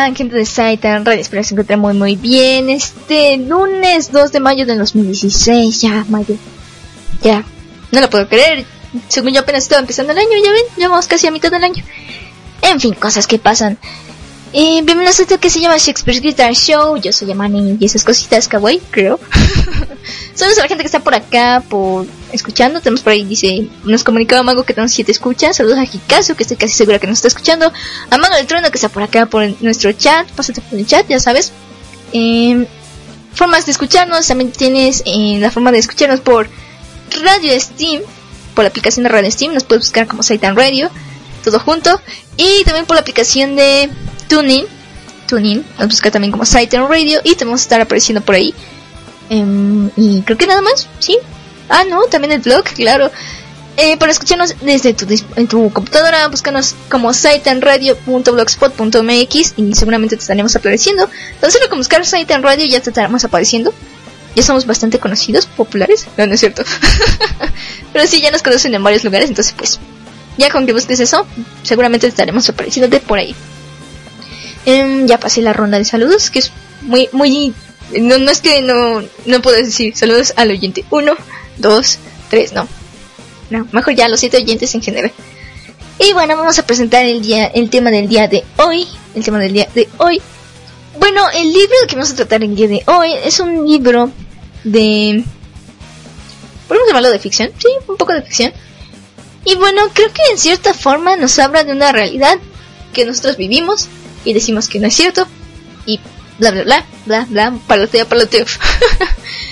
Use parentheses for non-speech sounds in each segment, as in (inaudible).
¿cómo están? Gente de Saitan Radio, espero que se encuentren muy muy bien. Este lunes 2 de mayo del 2016, ya, mayo. Ya, no lo puedo creer. Según yo apenas estaba empezando el año, ya ven, ya vamos casi a mitad del año. En fin, cosas que pasan. Eh, bienvenidos a esto que se llama Shakespeare's Guitar Show. Yo soy Yamani y esas cositas kawaii, creo. (laughs) Saludos a la gente que está por acá, por escuchando. Tenemos por ahí, dice, nos comunicaba Mago que tenemos siete escuchas. Saludos a Hikazu, que estoy casi segura que nos está escuchando. A Mago del Trueno, que está por acá por nuestro chat. Pásate por el chat, ya sabes. Eh, formas de escucharnos, también tienes eh, la forma de escucharnos por Radio Steam, por la aplicación de Radio Steam. Nos puedes buscar como Saitan Radio, todo junto. Y también por la aplicación de TuneIn. TuneIn, nos busca también como Saitan Radio y te vamos a estar apareciendo por ahí. Em, y creo que nada más, ¿sí? Ah, no, también el blog, claro. Eh, para escucharnos desde tu, en tu computadora, búscanos como saitanradio.blogspot.mx y seguramente te estaremos apareciendo. Entonces, lo que buscar Saitan Radio ya te estaremos apareciendo. Ya somos bastante conocidos, populares. No, no es cierto. (laughs) Pero sí, ya nos conocen en varios lugares, entonces pues, ya con que busques eso, seguramente te estaremos apareciendo de por ahí. Em, ya pasé la ronda de saludos, que es muy, muy... No, no es que no, no puedo decir saludos al oyente. Uno, dos, tres, no. No, mejor ya los siete oyentes en general. Y bueno, vamos a presentar el día, el tema del día de hoy. El tema del día de hoy. Bueno, el libro que vamos a tratar el día de hoy es un libro de... ¿Podemos llamarlo de ficción? Sí, un poco de ficción. Y bueno, creo que en cierta forma nos habla de una realidad que nosotros vivimos y decimos que no es cierto y bla bla bla bla bla paloteo paloteo (laughs)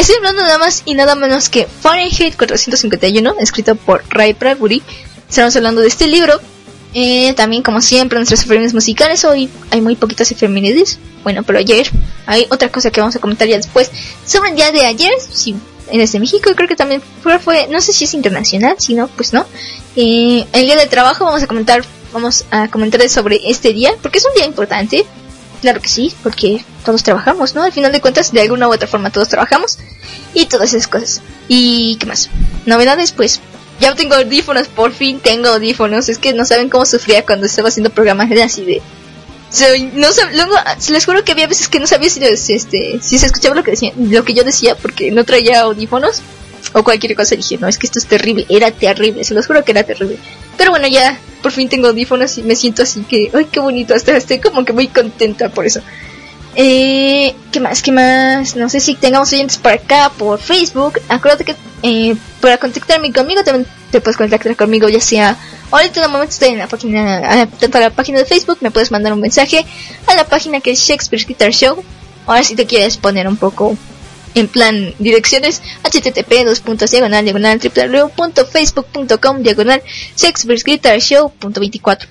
estoy hablando nada más y nada menos que Fahrenheit 451 escrito por Ray Bradbury. Estamos hablando de este libro. Eh, también como siempre nuestras efemérides musicales. Hoy hay muy poquitas efemérides. Bueno pero ayer hay otra cosa que vamos a comentar ya después. Sobre el día de ayer si en este México creo que también fue, fue no sé si es internacional si no pues no. Eh, el día de trabajo vamos a comentar vamos a comentar sobre este día, porque es un día importante. Claro que sí, porque todos trabajamos, ¿no? Al final de cuentas, de alguna u otra forma todos trabajamos. Y todas esas cosas. ¿Y qué más? Novedades, pues ya tengo audífonos, por fin tengo audífonos. Es que no saben cómo sufría cuando estaba haciendo programas así de... no luego, les juro que había veces que no sabía si, este, si se escuchaba lo que, decía, lo que yo decía porque no traía audífonos o cualquier cosa. Dije, no, es que esto es terrible, era terrible, se los juro que era terrible. Pero bueno, ya por fin tengo audífonos y me siento así que, ay, qué bonito, hasta estoy como que muy contenta por eso. Eh, ¿Qué más? ¿Qué más? No sé si tengamos oyentes por acá, por Facebook. Acuérdate que eh, para contactarme conmigo también te puedes contactar conmigo, ya sea ahorita en el momento estoy en la página, tanto a la página de Facebook, me puedes mandar un mensaje a la página que es Shakespeare Guitar Show. Ahora si te quieres poner un poco en plan direcciones http dos puntos diagonal diagonal www.facebook.com diagonal sexversguitarshow.24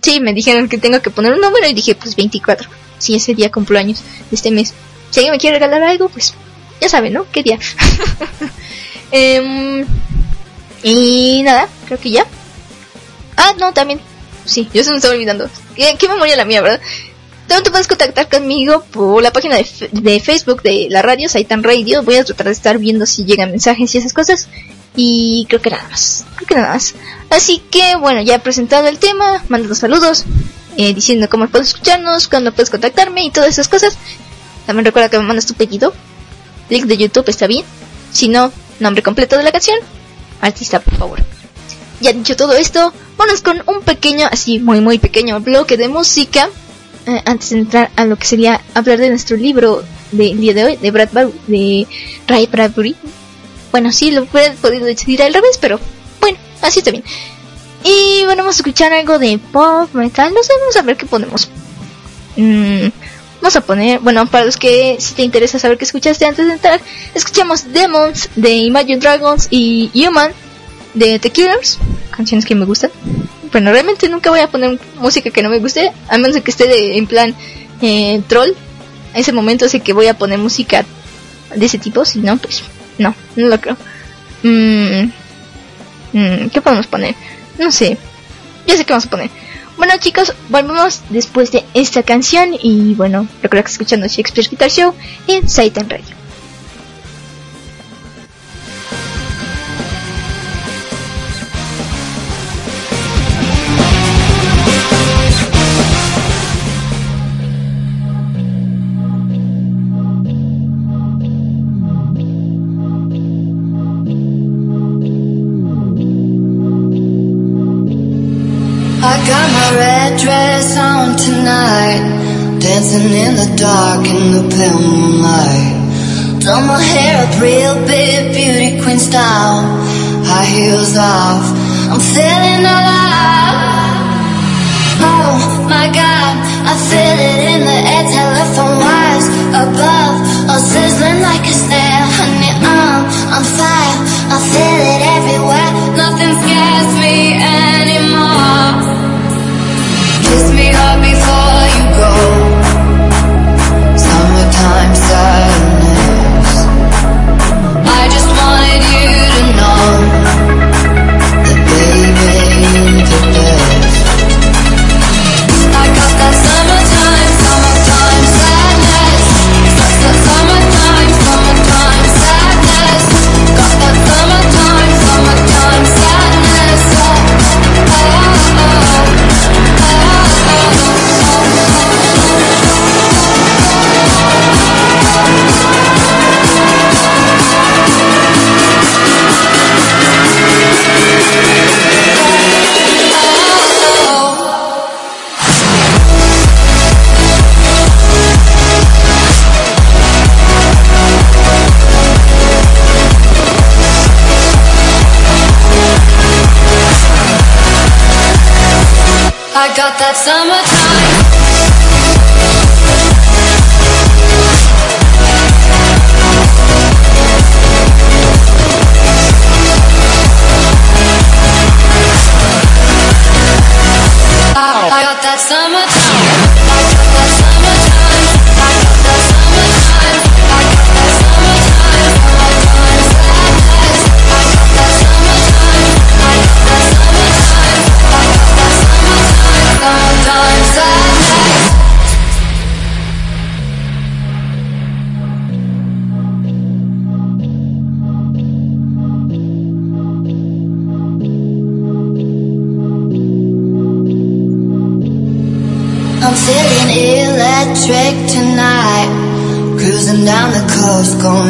sí me dijeron que tengo que poner un número y dije pues 24 si ese día cumplo años de este mes. Si alguien me quiere regalar algo pues ya saben no qué día (laughs) eh, y nada creo que ya. Ah no también. Sí yo se me estaba olvidando. Qué, qué memoria la mía verdad también te puedes contactar conmigo por la página de, Facebook de la radio, Saitan Radio. Voy a tratar de estar viendo si llegan mensajes y esas cosas. Y creo que nada más. Creo que nada más. Así que bueno, ya he presentado el tema. Mando saludos. Eh, diciendo cómo puedes escucharnos, cuándo puedes contactarme y todas esas cosas. También recuerda que me mandas tu pedido. Link de YouTube está bien. Si no, nombre completo de la canción. Artista, por favor. Ya dicho todo esto, vamos con un pequeño, así muy muy pequeño bloque de música eh, antes de entrar a lo que sería hablar de nuestro libro del día de hoy, de Brad de Ray Bradbury. Bueno, sí, lo hubiera podido decidir al revés, pero bueno, así está bien. Y bueno, vamos a escuchar algo de pop, metal, no sé, vamos a ver qué ponemos. Mm, vamos a poner, bueno, para los que si te interesa saber qué escuchaste antes de entrar, escuchamos Demons de Imagine Dragons y Human de The Killers, canciones que me gustan bueno, realmente nunca voy a poner música que no me guste, a menos que esté de, en plan eh, troll. A ese momento sé que voy a poner música de ese tipo, si no, pues no, no lo creo. Mm, mm, ¿Qué podemos poner? No sé, ya sé qué vamos a poner. Bueno chicos, volvemos después de esta canción y bueno, recuerda que escuchando Shakespeare Guitar Show en Satan Radio. Real big, beauty queen style. High heels off, I'm feeling alive. Oh my god, I feel it got that summertime.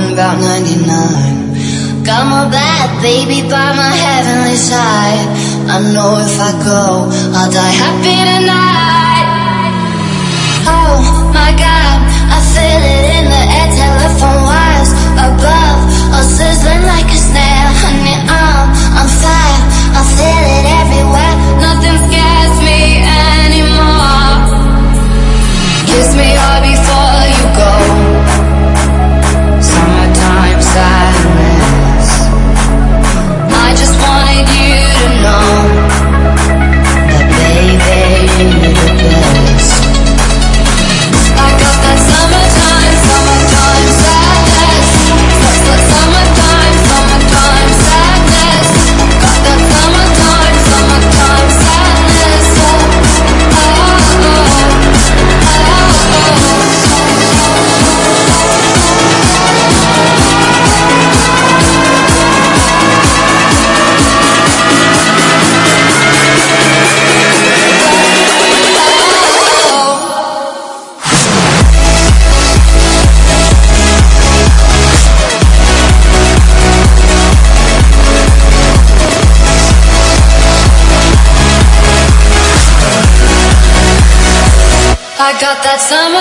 Going about 99. Got my bad baby by my heavenly side. I know if I go, I'll die happy tonight. Oh my god, I feel it in the air, telephone wires above, all sizzling like a snare. Honey, I'm on fire, I feel it I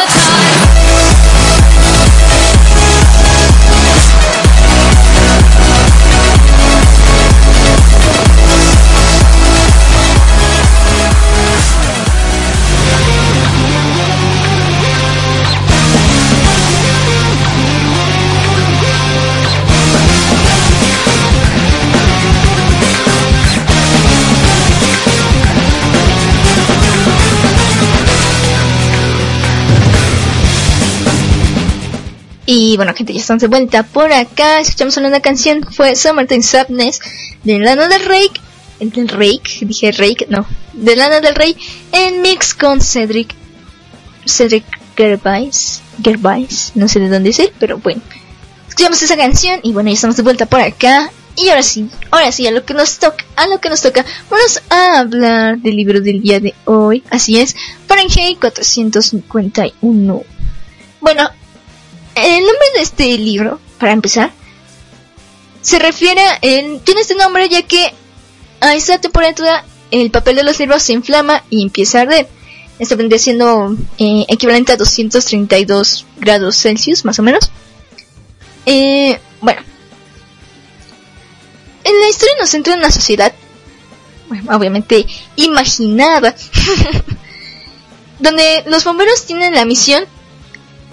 Y bueno, gente, ya estamos de vuelta por acá. Escuchamos una canción, fue Summertime Sadness de Lana del Rey. Del Rake, dije Rake, no. De Lana del Rey en mix con Cedric. Cedric Gervais. Gervais, no sé de dónde es él, pero bueno. Escuchamos esa canción y bueno, ya estamos de vuelta por acá. Y ahora sí, ahora sí, a lo que nos toca, a lo que nos toca, vamos a hablar del libro del día de hoy. Así es, Fahrenheit 451. Bueno, el nombre de este libro, para empezar, se refiere en, tiene este nombre ya que a esta temperatura el papel de los libros se inflama y empieza a arder. Esto vendría siendo eh, equivalente a 232 grados Celsius, más o menos. Eh, bueno. En la historia nos centra en una sociedad, obviamente imaginada, (laughs) donde los bomberos tienen la misión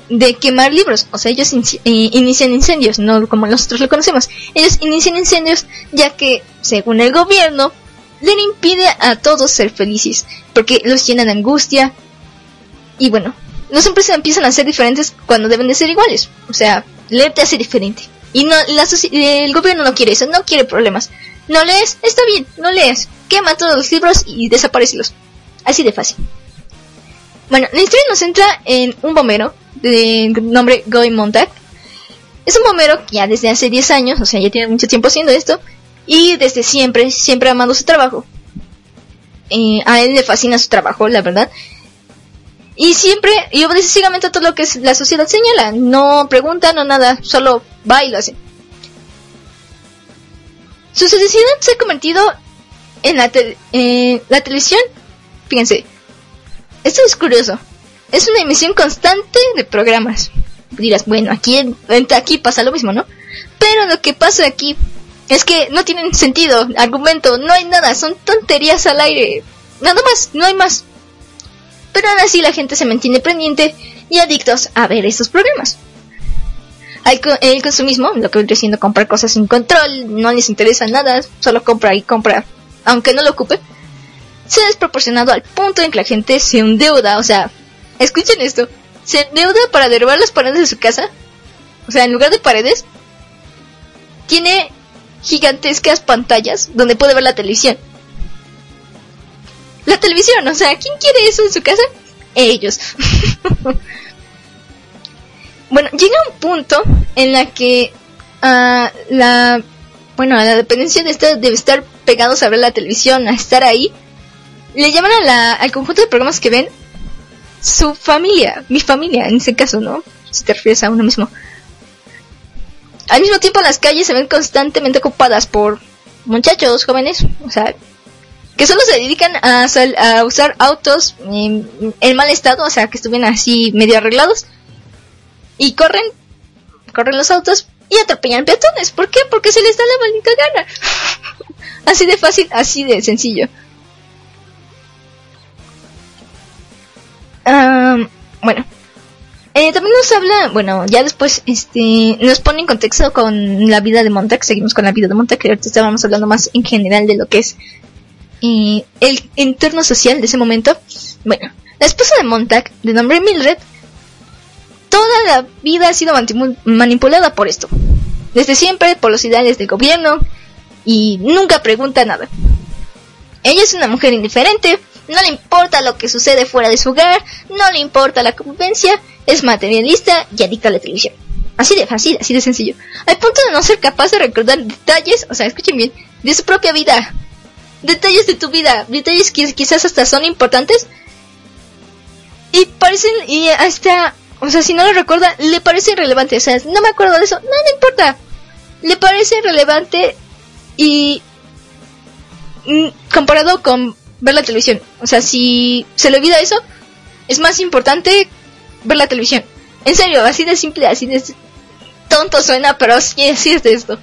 de quemar libros. O sea, ellos eh, inician incendios, no como nosotros lo conocemos. Ellos inician incendios ya que, según el gobierno, le impide a todos ser felices. Porque los llenan de angustia. Y bueno, los empresas empiezan a ser diferentes cuando deben de ser iguales. O sea, leerte hace diferente. Y no, el gobierno no quiere eso, no quiere problemas. No lees, está bien, no lees. Quema todos los libros y desaparecelos. Así de fácil. Bueno, la historia nos centra en un bombero de nombre Goy Montag. Es un bombero que ya desde hace 10 años, o sea, ya tiene mucho tiempo haciendo esto, y desde siempre, siempre amando su trabajo. Eh, a él le fascina su trabajo, la verdad. Y siempre, y obedece ciegamente a todo lo que la sociedad señala. No pregunta, no nada, solo va y lo hace. Su sociedad se ha convertido en la, la televisión. Fíjense, esto es curioso. Es una emisión constante de programas. Dirás, bueno, aquí, aquí pasa lo mismo, ¿no? Pero lo que pasa aquí es que no tienen sentido, argumento, no hay nada, son tonterías al aire. Nada más, no hay más. Pero aún así la gente se mantiene pendiente y adictos a ver estos programas. El consumismo, lo que viene siendo comprar cosas sin control, no les interesa nada, solo compra y compra, aunque no lo ocupe, se ha desproporcionado al punto en que la gente se endeuda, o sea, escuchen esto, se endeuda para derribar las paredes de su casa, o sea, en lugar de paredes, tiene gigantescas pantallas donde puede ver la televisión. La televisión, o sea, ¿quién quiere eso en su casa? Ellos. (laughs) bueno, llega un punto en la que uh, la bueno, la dependencia de estar, debe estar pegados a ver la televisión, a estar ahí, le llaman a la, al conjunto de programas que ven su familia, mi familia en ese caso, ¿no? Si te refieres a uno mismo. Al mismo tiempo las calles se ven constantemente ocupadas por muchachos jóvenes, o sea, que solo se dedican a, a usar autos en, en, mal estado, o sea, que estuvieran así medio arreglados, y corren, corren los autos y atropellan peatones. ¿Por qué? Porque se les da la maldita gana. (laughs) así de fácil, así de sencillo. Bueno, eh, también nos habla, bueno, ya después este nos pone en contexto con la vida de Montag, seguimos con la vida de Montag, que ahorita estábamos hablando más en general de lo que es eh, el entorno social de ese momento. Bueno, la esposa de Montag, de nombre Mildred, toda la vida ha sido manipulada por esto. Desde siempre, por los ideales del gobierno, y nunca pregunta nada. Ella es una mujer indiferente, no le importa lo que sucede fuera de su hogar, no le importa la convivencia, es materialista y adicta a la televisión. Así de fácil, así de sencillo. Al punto de no ser capaz de recordar detalles, o sea, escuchen bien, de su propia vida. Detalles de tu vida, detalles que quizás hasta son importantes. Y parecen, y hasta, o sea, si no lo recuerda, le parece irrelevante. O sea, no me acuerdo de eso, no, no importa. Le parece irrelevante y mm, comparado con ver la televisión. O sea, si se le olvida eso, es más importante ver la televisión. En serio, así de simple, así de tonto suena, pero sí, es esto.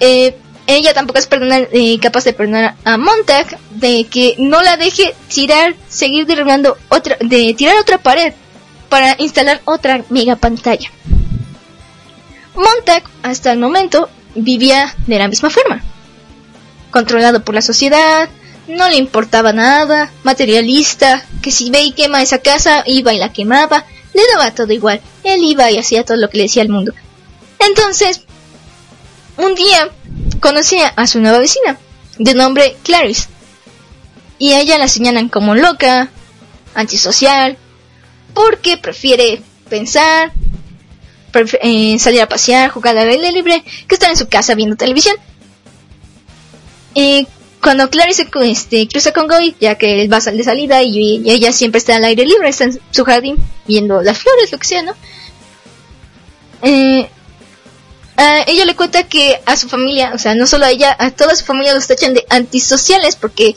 Eh, ella tampoco es perdonar, eh, capaz de perdonar a Montag de que no la deje tirar, seguir derribando otra, de tirar otra pared para instalar otra mega pantalla. Montag hasta el momento vivía de la misma forma, controlado por la sociedad, no le importaba nada, materialista, que si ve y quema esa casa, iba y la quemaba, le daba todo igual, él iba y hacía todo lo que le decía al mundo. Entonces, un día conocía a su nueva vecina, de nombre Clarice, y a ella la señalan como loca, antisocial, porque prefiere pensar, eh, salir a pasear, jugar al aire libre, que estar en su casa viendo televisión. Eh, cuando Clarice este, cruza con Goy, ya que él va de salida y, ella siempre está al aire libre, está en su jardín viendo las flores, lo que sea, ¿no? Eh, ella le cuenta que a su familia, o sea, no solo a ella, a toda su familia los tachan de antisociales porque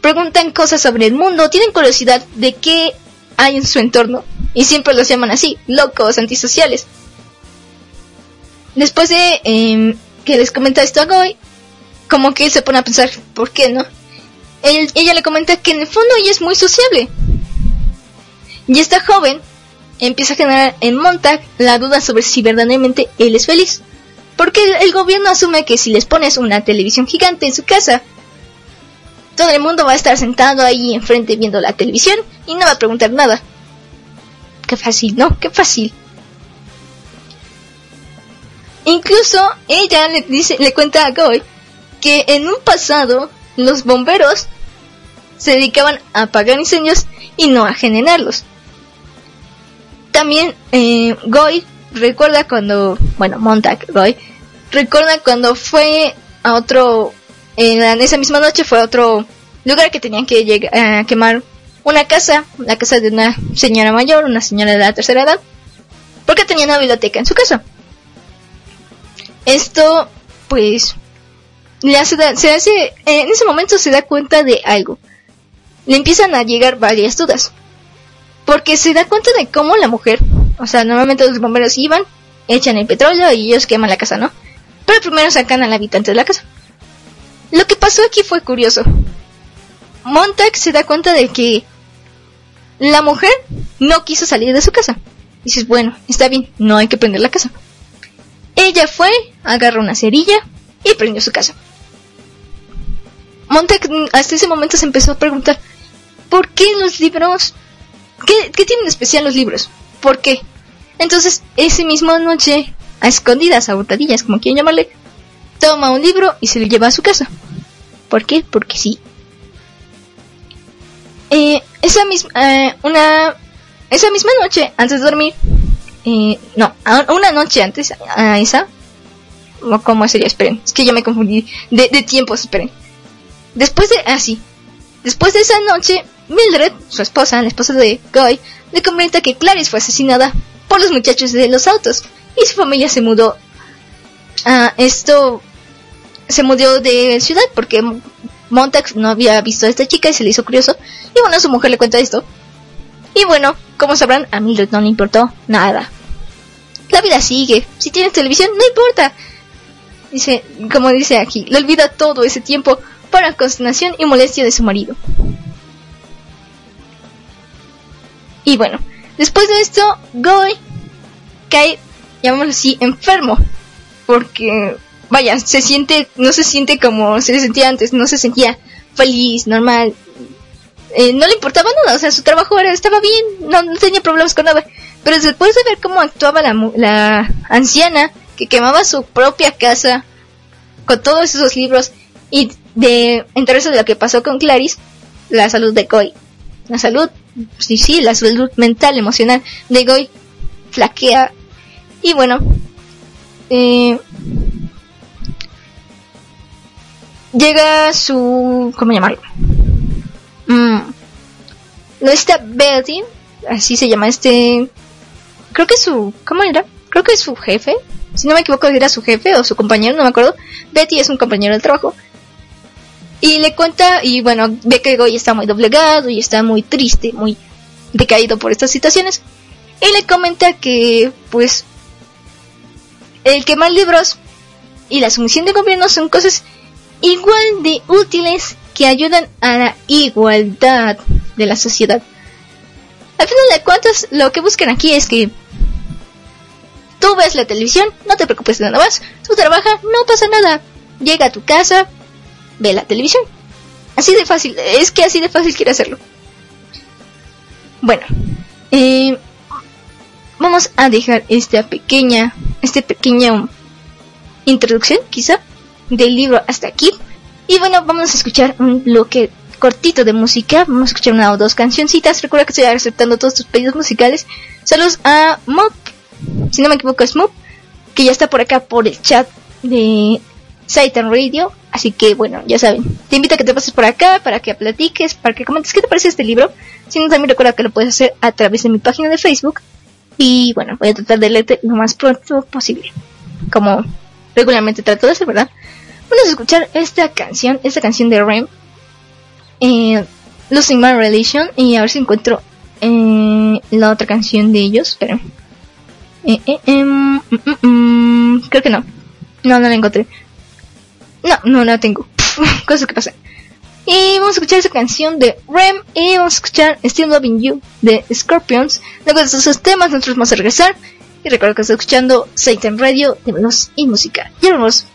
preguntan cosas sobre el mundo, tienen curiosidad de qué hay en su entorno y siempre los llaman así, locos, antisociales. Después de em, que les comenta esto a Goy, como que él se pone a pensar, ¿por qué no? ella le comenta que en el fondo ella es muy sociable. Y esta joven empieza a generar en Montag la duda sobre si verdaderamente él es feliz. Porque el, gobierno asume que si les pones una televisión gigante en su casa, todo el mundo va a estar sentado ahí enfrente viendo la televisión y no va a preguntar nada. Qué fácil, ¿no? Qué fácil. Incluso ella le dice, le cuenta a Goy que en un pasado los bomberos se dedicaban a apagar incendios y no a generarlos. También eh, Goy recuerda cuando, bueno, Montag Goy, recuerda cuando fue a otro, en esa misma noche fue a otro lugar que tenían que llegar a quemar una casa, la casa de una señora mayor, una señora de la tercera edad, porque tenía una biblioteca en su casa. Esto, pues, se hace, en ese momento se da cuenta de algo. Le empiezan a llegar varias dudas. Porque se da cuenta de cómo la mujer, o sea, normalmente los bomberos iban, echan el petróleo y ellos queman la casa, ¿no? Pero primero sacan al habitante de la casa. Lo que pasó aquí fue curioso. Montag se da cuenta de que la mujer no quiso salir de su casa. Dices, bueno, está bien, no hay que prender la casa. Ella fue, agarró una cerilla y prendió su casa. Montag hasta ese momento se empezó a preguntar, ¿por qué los libros ¿Qué, tienen de especial los libros? ¿Por qué? Entonces, ese mismo noche, a escondidas, a hurtadillas, como quieran llamarle, toma un libro y se lo lleva a su casa. ¿Por qué? Porque sí. Eh, esa misma, eh, una, esa misma noche, antes de dormir, eh, no, una noche antes a esa, ¿cómo sería? Esperen, es que ya me confundí de, de tiempos, esperen. Después de, así, ah, después de esa noche, Mildred, su esposa, la esposa de Guy, le comenta que Clarice fue asesinada por los muchachos de los autos y su familia se mudó a esto se mudó de ciudad porque Montax no había visto a esta chica y se le hizo curioso. Y bueno su mujer le cuenta esto. Y bueno como sabrán a Mildred no le importó nada. La vida sigue. Si tienes televisión no importa. Dice como dice aquí le olvida todo ese tiempo para consternación y molestia de su marido Y bueno, después de esto, Goy cae, llamémoslo así, enfermo. Porque, vaya, se siente, no se siente como se sentía antes, no se sentía feliz, normal. Eh, no le importaba nada, o sea, su trabajo era, estaba bien, no, tenía problemas con nada. Pero después de ver cómo actuaba la, la anciana, que quemaba su propia casa, con todos esos libros, y de enterarse de lo que pasó con Clarice, la salud de Goy, la salud sí, sí, la salud mental, emocional de Goy flaquea. Y bueno, eh, llega su... ¿Cómo llamarlo? Mm, no está Betty, así se llama este... Creo que su... ¿Cómo era? Creo que es su jefe. Si no me equivoco, era su jefe o su compañero, no me acuerdo. Betty es un compañero de trabajo. Y le cuenta, y bueno, ve que Goy está muy doblegado y está muy triste, muy decaído por estas situaciones. Y le comenta que, pues, el quemar libros y la sumisión de gobierno son cosas igual de útiles que ayudan a la igualdad de la sociedad. Al final de cuentas, lo que buscan aquí es que tú ves la televisión, no te preocupes de nada más, tú trabajas, no pasa nada, llega a tu casa, ve la televisión. Así de fácil, es que así de fácil quiere hacerlo. Bueno, eh, vamos a dejar esta pequeña, este pequeña introducción, quizá, del libro hasta aquí. Y bueno, vamos a escuchar un bloque cortito de música. Vamos a escuchar una o dos cancioncitas. Recuerda que estoy aceptando todos tus pedidos musicales. Saludos a Mop, si no me equivoco es Mop, que ya está por acá por el chat de Satan Radio. Así que bueno, ya saben, te invito a que te pases por acá para que platiques, para que comentes qué te parece este libro. Si no, también recuerda que lo puedes hacer a través de mi página de Facebook. Y bueno, voy a tratar de leerte lo más pronto posible. Como regularmente trato de hacer, ¿verdad? Vamos a escuchar esta canción, esta canción de Rem, eh, Losing My Relation, y a ver si encuentro eh, la otra canción de ellos, pero... Eh, eh, em, mm, mm, mm, creo que no, no, no la encontré. No, no la tengo. (laughs) Cosas que pasan. Y vamos a escuchar esa canción de Rem y vamos a escuchar Still Loving You de Scorpions. Luego de esos temas nosotros vamos a regresar. Y recuerda que está escuchando Satan Radio de Veloz y Música. Ya vemos.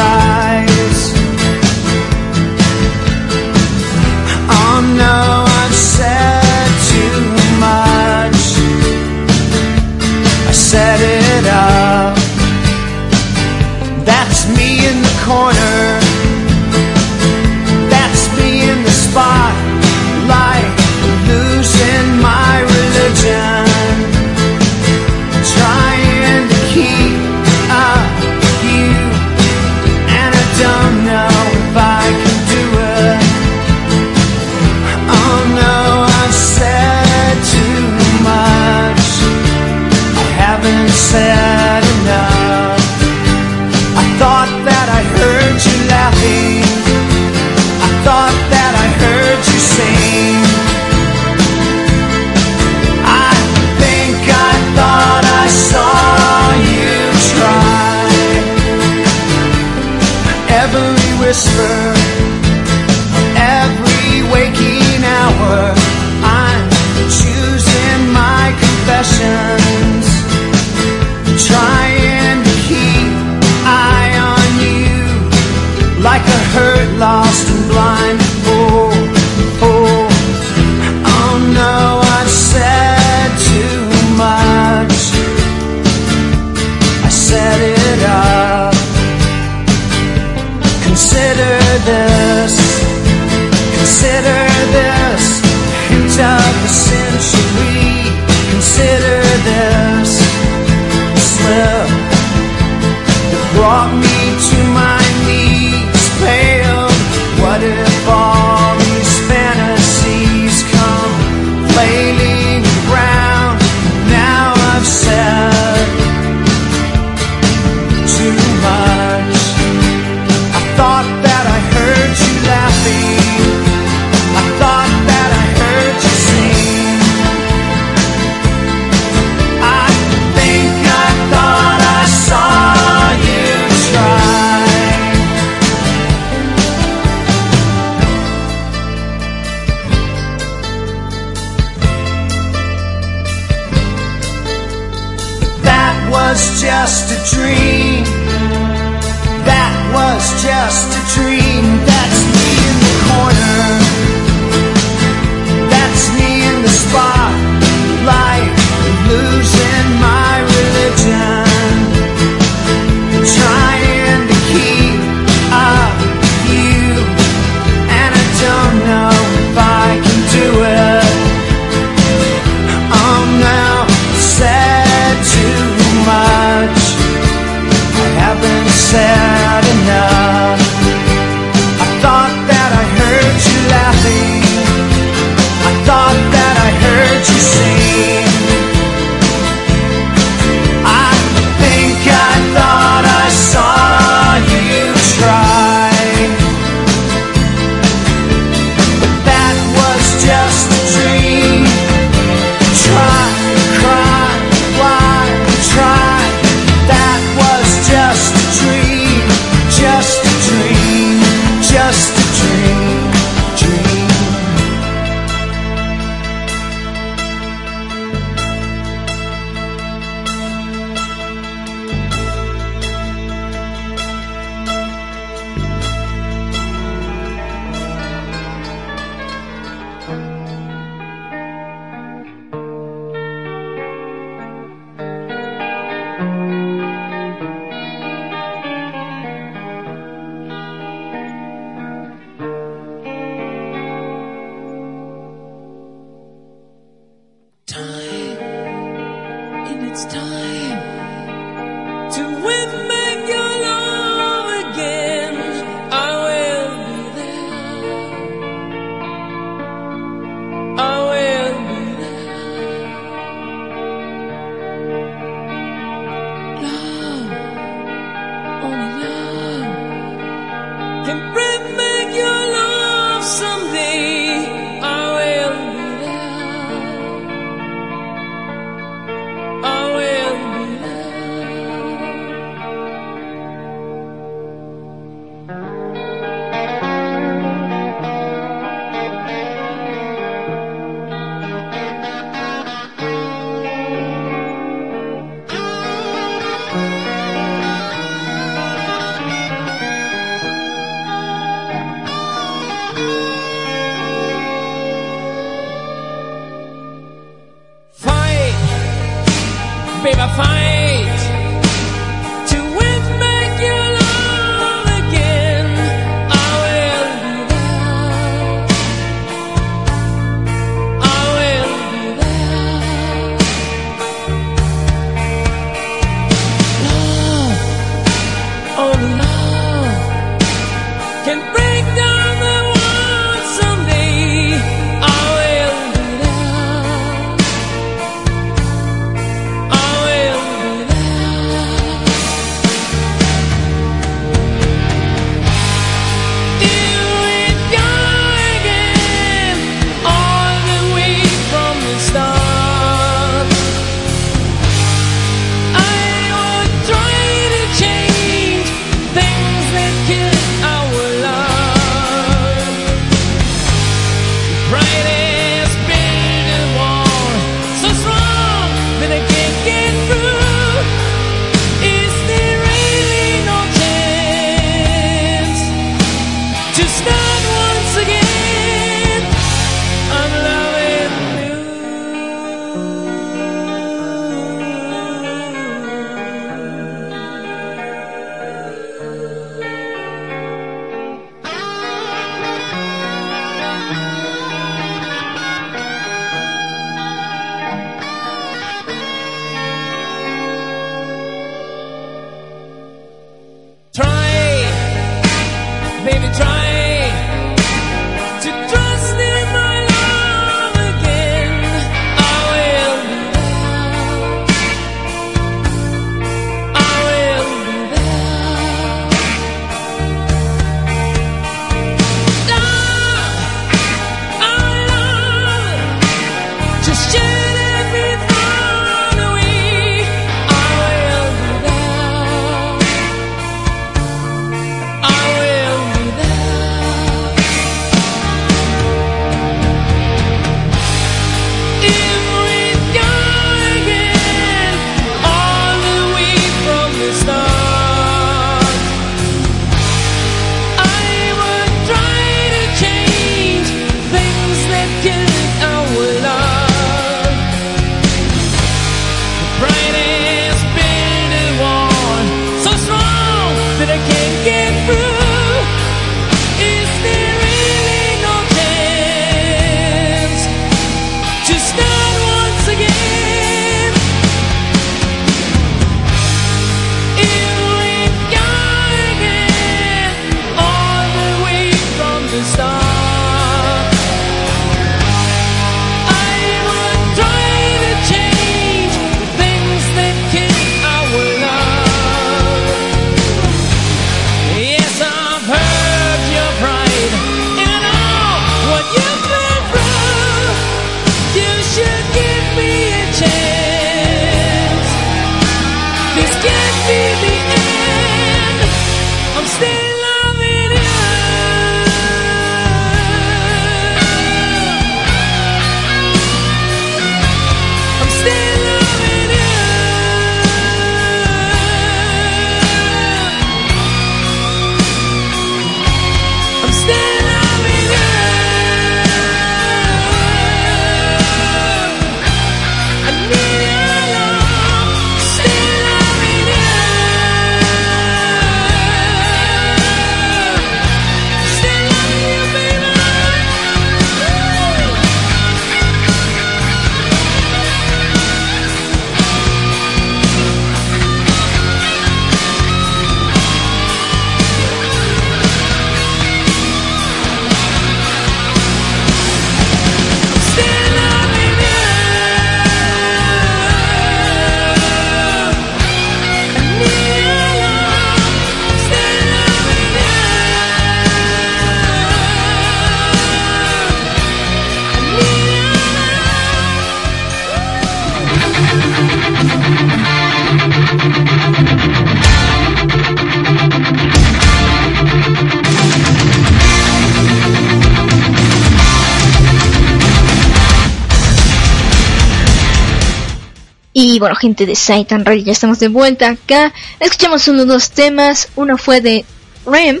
Bueno, gente de Saitan Radio, ya estamos de vuelta acá. Escuchamos uno dos temas. Uno fue de Rem,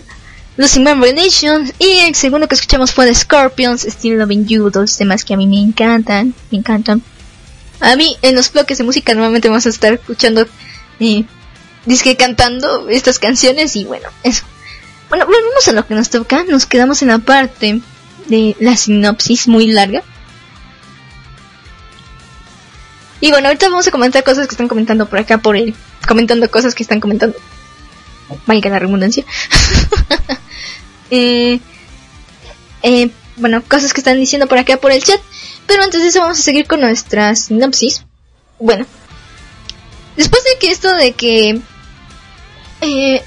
Losing Memory Nations. Y el segundo que escuchamos fue de Scorpions, Still Loving You. Dos temas que a mí me encantan, me encantan. A mí, en los bloques de música, normalmente vamos a estar escuchando, eh, disque cantando estas canciones. Y bueno, eso. Bueno, volvemos a lo que nos toca. Nos quedamos en la parte de la sinopsis muy larga. Y bueno, ahorita vamos a comentar cosas que están comentando por acá, por el... Comentando cosas que están comentando. Vaya la redundancia. (laughs) eh, eh, bueno, cosas que están diciendo por acá por el chat. Pero antes de eso vamos a seguir con nuestra sinopsis. Bueno. Después de que esto de que... Eh,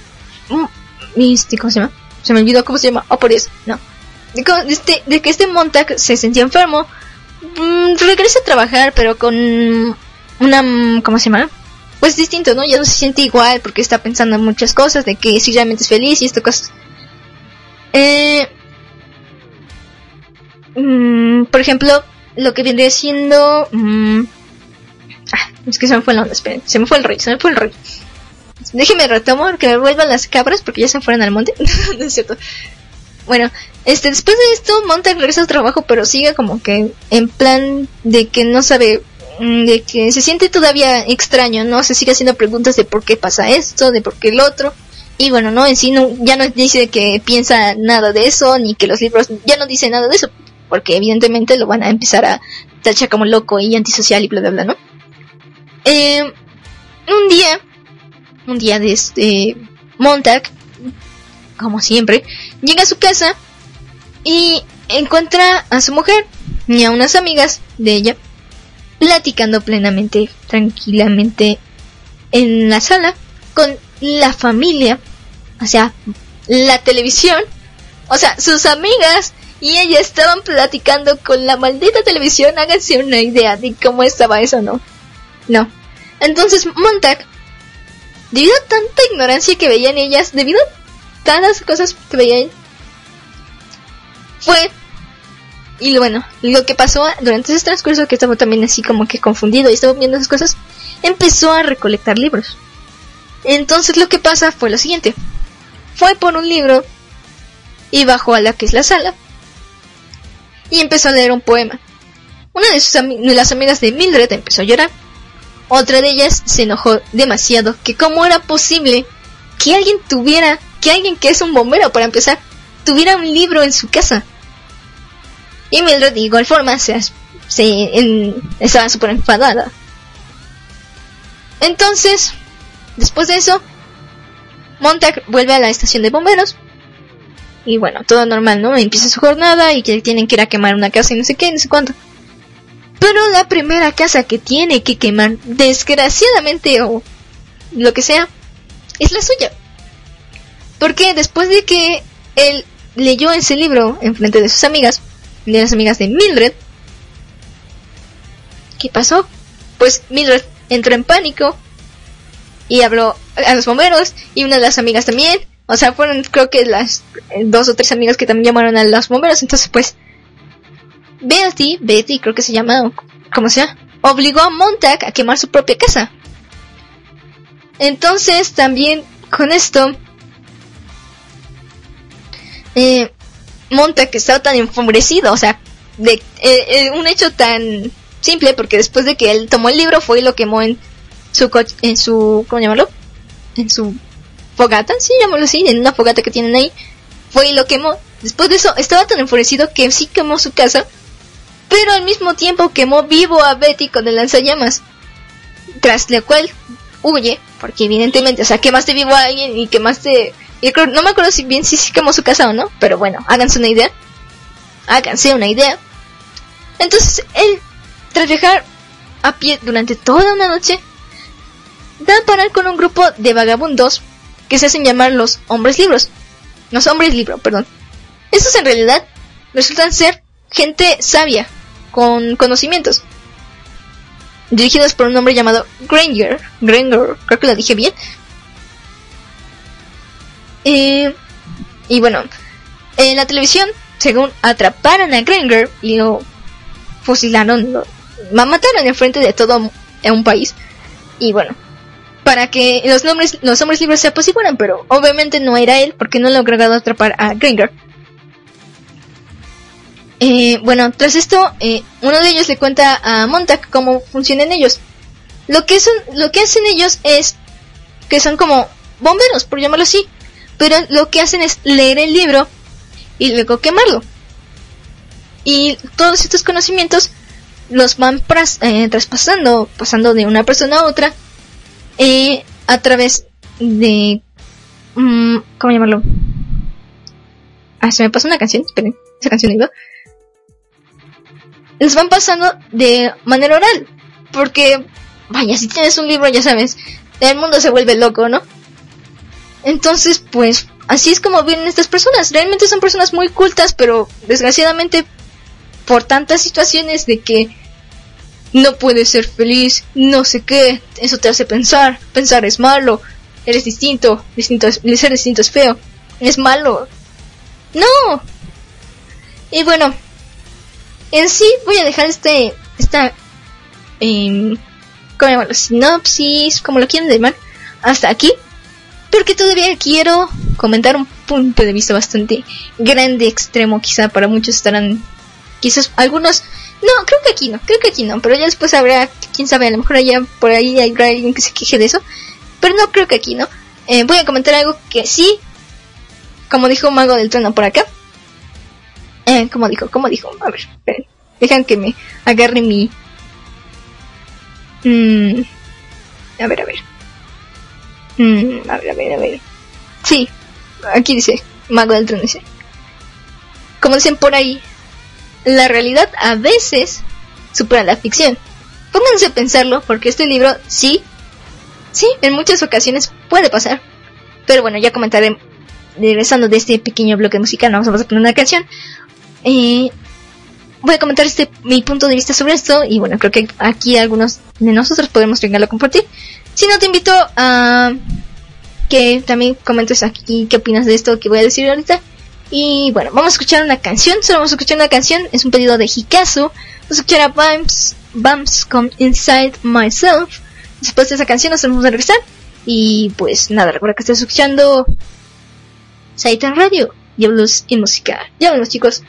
este, ¿Cómo se llama? Se me olvidó cómo se llama. Oh, por eso. No. De, este, de que este Montag se sentía enfermo Mm, regresa a trabajar, pero con una, mm, ¿cómo se llama? Pues distinto, ¿no? Ya no se siente igual porque está pensando en muchas cosas, de que si realmente es feliz y estas cosas. Eh, mm, por ejemplo, lo que vendría siendo... ah, es que se me fue la onda, esperen, se me fue el rey, se me fue el rey. Déjeme retomo que me vuelvan las cabras porque ya se fueron al monte. (laughs) no es cierto. Bueno, este, después de esto, Montag regresa al trabajo, pero sigue como que en plan de que no sabe, mm, de que se siente todavía extraño, ¿no? Se sigue haciendo preguntas de por qué pasa esto, de por qué el otro. Y bueno, no, en sí no, ya no dice que piensa nada de eso, ni que los libros ya no dice nada de eso, porque evidentemente lo van a empezar a tachar como loco y antisocial y bla bla bla, ¿no? Eh, un día, un día de este Montag como siempre, llega a su casa y encuentra a su mujer y a unas amigas de ella platicando plenamente, tranquilamente en la sala con la familia, o sea, la televisión, o sea, sus amigas y ella estaban platicando con la maldita televisión, háganse una idea de cómo estaba eso, ¿no? No. Entonces Montag, debido a tanta ignorancia que veían ellas, debido a las cosas que veía fue y bueno, lo que pasó durante ese transcurso que estaba también así como que confundido y estaba viendo esas cosas, empezó a recolectar libros. Entonces lo que pasa fue lo siguiente. Fue por un libro y bajó a la que es la sala y empezó a leer un poema. Una de, sus de las amigas de Mildred empezó a llorar. Otra de ellas se enojó demasiado que cómo era posible que alguien tuviera que alguien que es un bombero, para empezar, tuviera un libro en su casa. Y Mildred de igual forma se, estaba súper enfadada. Entonces, después de eso, Montag vuelve a la estación de bomberos. Y bueno, todo normal, ¿no? Empieza su jornada y que tienen que ir a quemar una casa y no sé qué, no sé cuánto. Pero la primera casa que tiene que quemar, desgraciadamente o lo que sea, es la suya. Porque después de que él leyó ese libro en frente de sus amigas, de las amigas de Mildred, ¿qué pasó? Pues Mildred entró en pánico y habló a los bomberos y una de las amigas también. O sea, fueron creo que las dos o tres amigas que también llamaron a los bomberos. Entonces, pues, Betty, Betty creo que se llama, como sea, obligó a Montag a quemar su propia casa. Entonces, también con esto, eh, Monta que estaba tan enfurecido, o sea, de eh, eh, un hecho tan simple porque después de que él tomó el libro fue y lo quemó en su coche, en su, ¿cómo llamarlo? En su fogata, sí, llamémoslo así, en una fogata que tienen ahí, fue y lo quemó. Después de eso estaba tan enfurecido que sí quemó su casa, pero al mismo tiempo quemó vivo a Betty con el lanzallamas, tras lo cual huye, porque evidentemente, o sea, quemaste vivo a alguien y quemaste no me acuerdo si bien si sí quemó su casa o no, pero bueno, háganse una idea. Háganse una idea. Entonces, él, tras viajar a pie durante toda una noche, da a parar con un grupo de vagabundos que se hacen llamar los hombres libros. Los hombres libro, perdón. Estos en realidad resultan ser gente sabia, con conocimientos. Dirigidos por un hombre llamado Granger. Granger, creo que lo dije bien. Y bueno, en la televisión, según atraparon a Granger y lo fusilaron, lo mataron en frente de todo un país. Y bueno, para que los nombres, los hombres libres se apaciguaran, pero obviamente no era él porque no logró atrapar a Gringer. Eh, bueno, tras esto, eh, uno de ellos le cuenta a Montag cómo funcionan ellos. Lo que son, lo que hacen ellos es que son como bomberos, por llamarlo así, pero lo que hacen es leer el libro y luego quemarlo. Y todos estos conocimientos los van eh, traspasando, pasando de una persona a otra, eh, a través de... Mm, ¿Cómo llamarlo? Ah, se me pasó una canción, esperen, esa canción iba. Los van pasando de manera oral, porque, vaya, si tienes un libro, ya sabes, el mundo se vuelve loco, ¿no? Entonces, pues, así es como vienen estas personas. Realmente son personas muy cultas, pero desgraciadamente por tantas situaciones de que no puedes ser feliz, no sé qué, eso te hace pensar, pensar es malo, eres distinto, distinto es, ser distinto es feo, es malo. No. Y bueno, en sí voy a dejar este, esta, eh, ¿cómo Sinopsis, como lo quieren llamar, hasta aquí. Porque todavía quiero comentar un punto de vista bastante grande, extremo, quizá para muchos estarán, quizás algunos, no, creo que aquí no, creo que aquí no, pero ya después habrá, quién sabe, a lo mejor allá por ahí hay alguien que se queje de eso, pero no creo que aquí no. Eh, voy a comentar algo que sí, como dijo Mago del Trono por acá. Eh, como dijo, como dijo, a ver, esperen, dejan que me agarre mi... Mm, a ver, a ver. Mm, a ver, a ver, a ver. Sí, aquí dice, Mago del Trono dice. Como dicen por ahí, la realidad a veces supera la ficción. Pónganse a pensarlo, porque este libro sí, sí, en muchas ocasiones puede pasar. Pero bueno, ya comentaré, regresando de este pequeño bloque musical, vamos a poner una canción. Eh, voy a comentar este mi punto de vista sobre esto y bueno, creo que aquí algunos de nosotros podemos llegarlo a compartir. Si no, te invito a que también comentes aquí qué opinas de esto que voy a decir ahorita. Y bueno, vamos a escuchar una canción. Solo vamos a escuchar una canción. Es un pedido de Hikazu. Vamos a escuchar a Bumps, Bumps Come Inside Myself. Después de esa canción nos vamos a regresar. Y pues nada, recuerda que estás escuchando Saitan Radio. Diablos y música. Ya vemos chicos.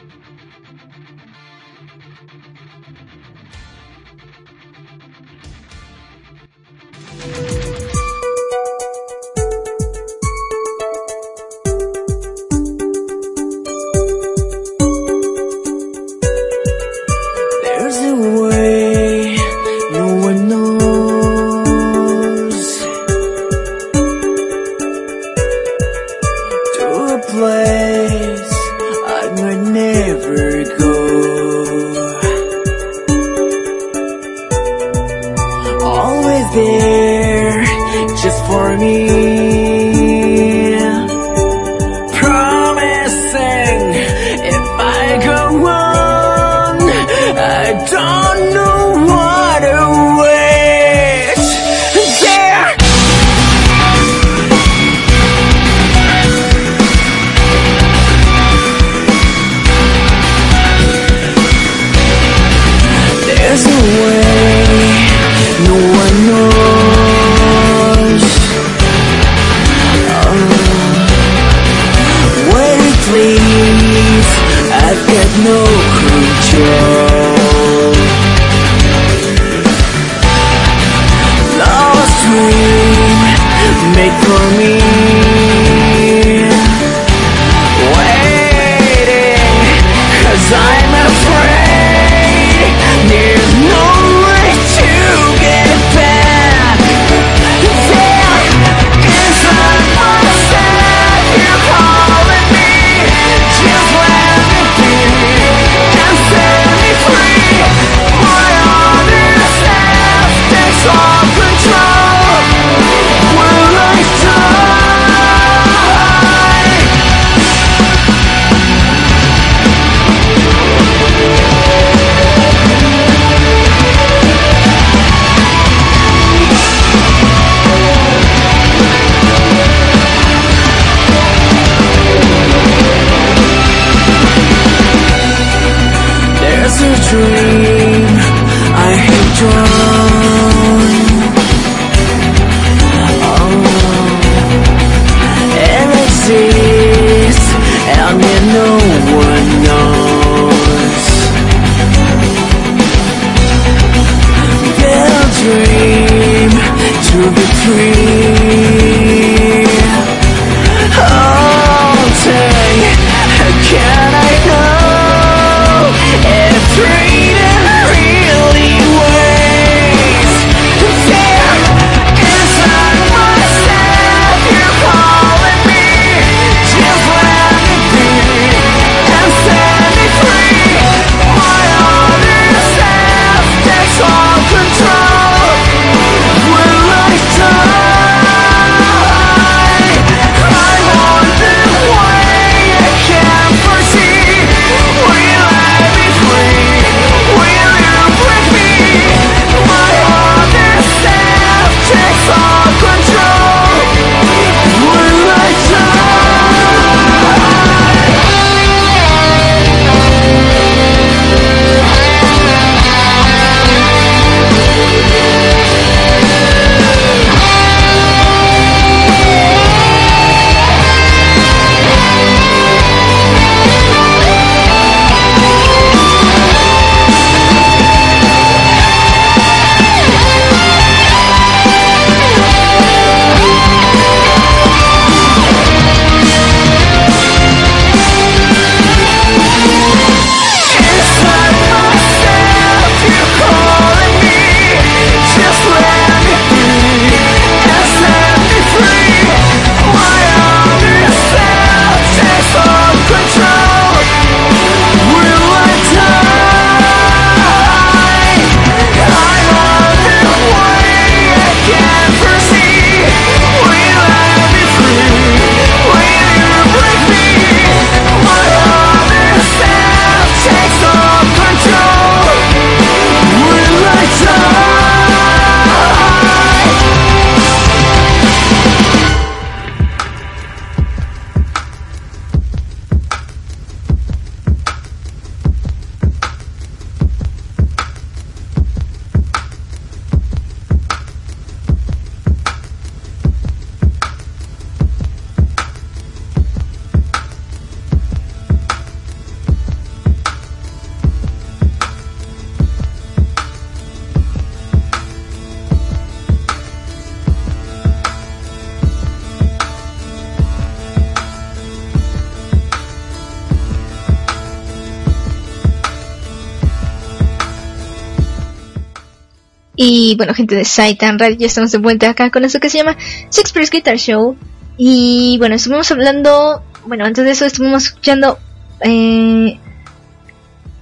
Gente de Saitan Radio, ya estamos de vuelta acá con esto que se llama Shakespeare's Guitar Show. Y bueno, estuvimos hablando, bueno, antes de eso estuvimos escuchando eh,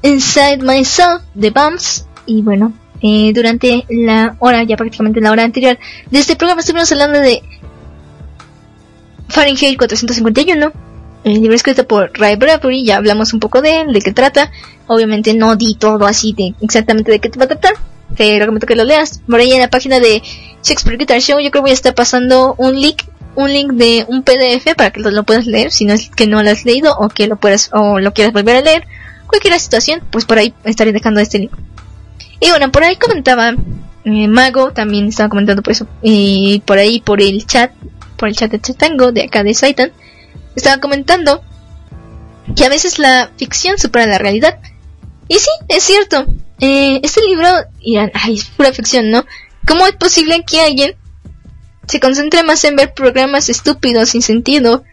Inside Myself de Bumps. Y bueno, eh, durante la hora, ya prácticamente la hora anterior de este programa estuvimos hablando de Fahrenheit 451. El libro escrito por Ray Bradbury, ya hablamos un poco de él, de qué trata. Obviamente no di todo así de exactamente de qué te va a tratar. Te recomiendo que lo leas. Por ahí en la página de Shakespeare Guitar Show yo creo que voy a estar pasando un link, un link de un PDF para que lo, lo puedas leer si no es que no lo has leído o que lo puedas o lo quieras volver a leer. Cualquier situación, pues por ahí estaré dejando este link. Y bueno, por ahí comentaba eh, Mago, también estaba comentando por eso, y por ahí por el chat, por el chat de Chatango de acá de Saitan, estaba comentando que a veces la ficción supera la realidad. Y sí, es cierto. Eh, este libro, dirán, ay, es pura ficción, ¿no? ¿Cómo es posible que alguien se concentre más en ver programas estúpidos, sin sentido,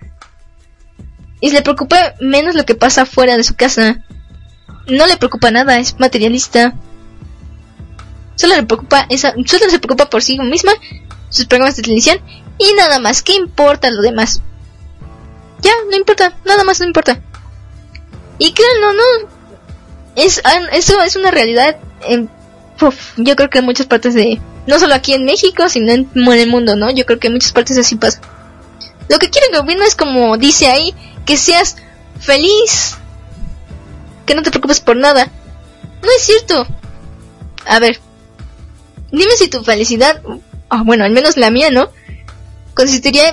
y le preocupa menos lo que pasa fuera de su casa? No le preocupa nada, es materialista. Solo le preocupa esa, solo se preocupa por sí misma, sus programas de televisión y nada más. ¿Qué importa lo demás? Ya, no importa, nada más no importa. Y claro, no, no. Es, eso es una realidad en, uf, yo creo que en muchas partes de, no solo aquí en México, sino en, en el mundo, ¿no? Yo creo que en muchas partes así pasa. Lo que quiere el gobierno es como dice ahí, que seas feliz. Que no te preocupes por nada. No es cierto. A ver, dime si tu felicidad, ah, bueno, al menos la mía, ¿no? Consistiría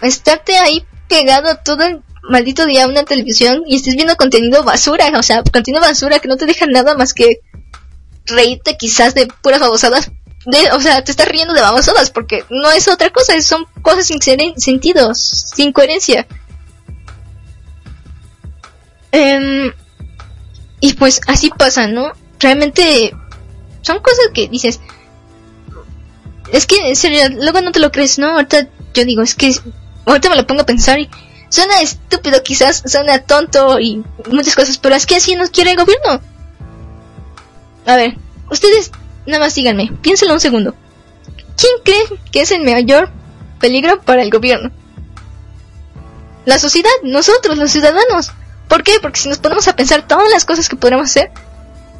en estarte ahí pegado todo el maldito día una televisión y estés viendo contenido basura, o sea, contenido basura que no te deja nada más que reírte quizás de puras babosadas. O sea, te estás riendo de babosadas porque no es otra cosa, son cosas sin sentido, sin coherencia. Em, y pues así pasa, ¿no? Realmente son cosas que dices, Es que, en serio, luego no te lo crees, ¿no? Ahorita yo digo, es que ahorita me lo pongo a pensar y suena estúpido quizás, suena tonto y muchas cosas, pero es que así nos quiere el gobierno. A ver, ustedes nada más díganme, piénselo un segundo. ¿Quién cree que es el mayor peligro para el gobierno? La sociedad, nosotros, los ciudadanos. ¿Por qué? Porque si nos ponemos a pensar todas las cosas que podemos hacer,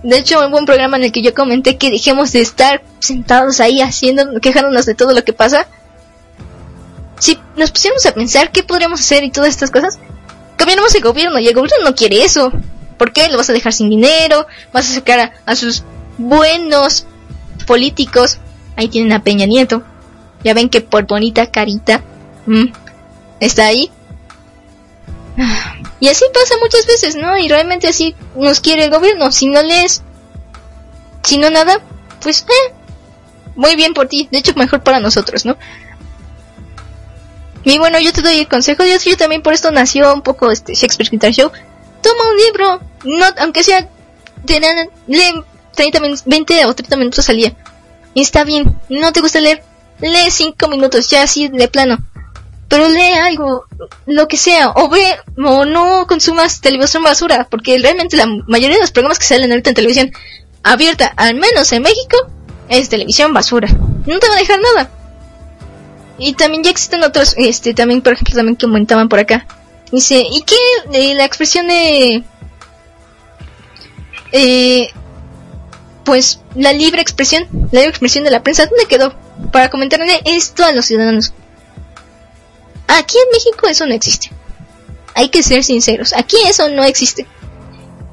de hecho, hubo un programa en el que yo comenté que dejemos de estar sentados ahí haciendo, quejándonos de todo lo que pasa. Si nos pusiéramos a pensar qué podríamos hacer y todas estas cosas, cambiáramos el gobierno y el gobierno no quiere eso. ¿Por qué? Lo vas a dejar sin dinero, vas a sacar a, sus buenos políticos. Ahí tienen a Peña Nieto. Ya ven que por bonita carita mm, está ahí. (sighs) Y así pasa muchas veces, ¿no? Y realmente así nos quiere el gobierno. Si no lees, si no nada, pues, eh, muy bien por ti. De hecho, mejor para nosotros, ¿no? Y bueno, yo te doy el consejo. Dios, yo también por esto nació un poco este Shakespeare Guitar Show. Toma un libro, no, aunque sea, lee 30 20 o 30 minutos al día. Y está bien, no te gusta leer, lee 5 minutos, ya así de plano pero lee algo, lo que sea, o ve, o no consumas televisión basura, porque realmente la mayoría de los programas que salen ahorita en televisión abierta, al menos en México, es televisión basura. No te va a dejar nada. Y también ya existen otros, este, también, por ejemplo, también que comentaban por acá. Dice, ¿y qué? de la expresión de... Eh, pues la libre expresión, la libre expresión de la prensa, ¿dónde quedó? Para comentarle esto a los ciudadanos. Aquí en México eso no existe. Hay que ser sinceros, aquí eso no existe.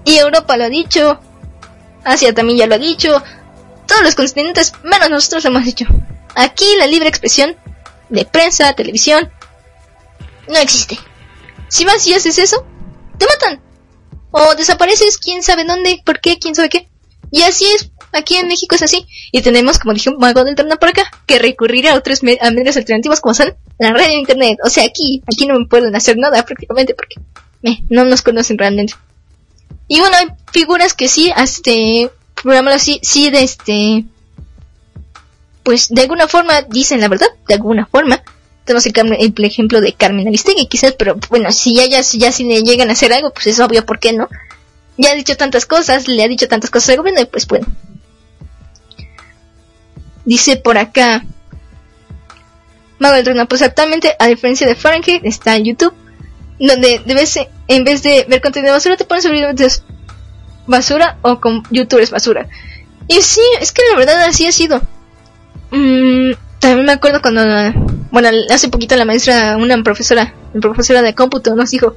Y Europa lo ha dicho, Asia también ya lo ha dicho, todos los continentes, menos nosotros lo hemos dicho. Aquí la libre expresión de prensa, televisión, no existe. Si vas y haces eso, te matan. O desapareces, quién sabe dónde, por qué, quién sabe qué. Y así es Aquí en México es así. Y tenemos, como dije un mago del internet por acá, que recurrir a otros medios alternativos como son la radio e internet. O sea, aquí, aquí no me pueden hacer nada prácticamente porque no nos conocen realmente. Y bueno, hay figuras que sí, este, programarlo así, sí, de este, pues de alguna forma dicen la verdad, de alguna forma. Tenemos el, ejemplo de Carmen Aristegui, quizás, pero bueno, si ya, ya, ya si le llegan a hacer algo, pues es obvio, ¿por qué no? Ya ha dicho tantas cosas, le ha dicho tantas cosas al gobierno, y pues bueno, Dice por acá. Mago del Trono, pues actualmente, a diferencia de Fahrenheit, está en YouTube, donde debes, en vez de ver contenido basura, te pones ver videos basura o con youtubers basura. Y sí, es que la verdad así ha sido. Mm, también me acuerdo cuando, bueno, hace poquito la maestra, una profesora, una profesora de cómputo, nos dijo,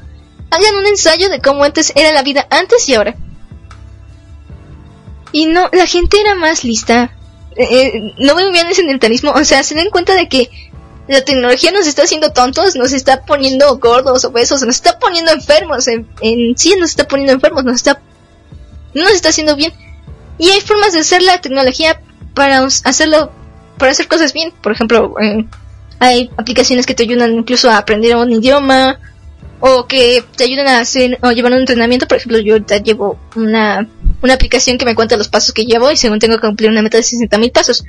hagan un ensayo de cómo antes era la vida antes y ahora. Y no, la gente era más lista, eh, eh, no muy bien ese mentalismo, o sea, se den cuenta de que la tecnología nos está haciendo tontos, nos está poniendo gordos, obesos, nos está poniendo enfermos, en, sí nos está poniendo enfermos, nos está, no nos está haciendo bien. Y hay formas de hacer la tecnología para hacerlo, para hacer cosas bien. Por ejemplo, eh, hay aplicaciones que te ayudan incluso a aprender un idioma, o que te ayudan a hacer o llevar un entrenamiento. Por ejemplo, yo ahorita llevo una, una aplicación que me cuenta los pasos que llevo y según tengo que cumplir una meta de 60 mil pasos.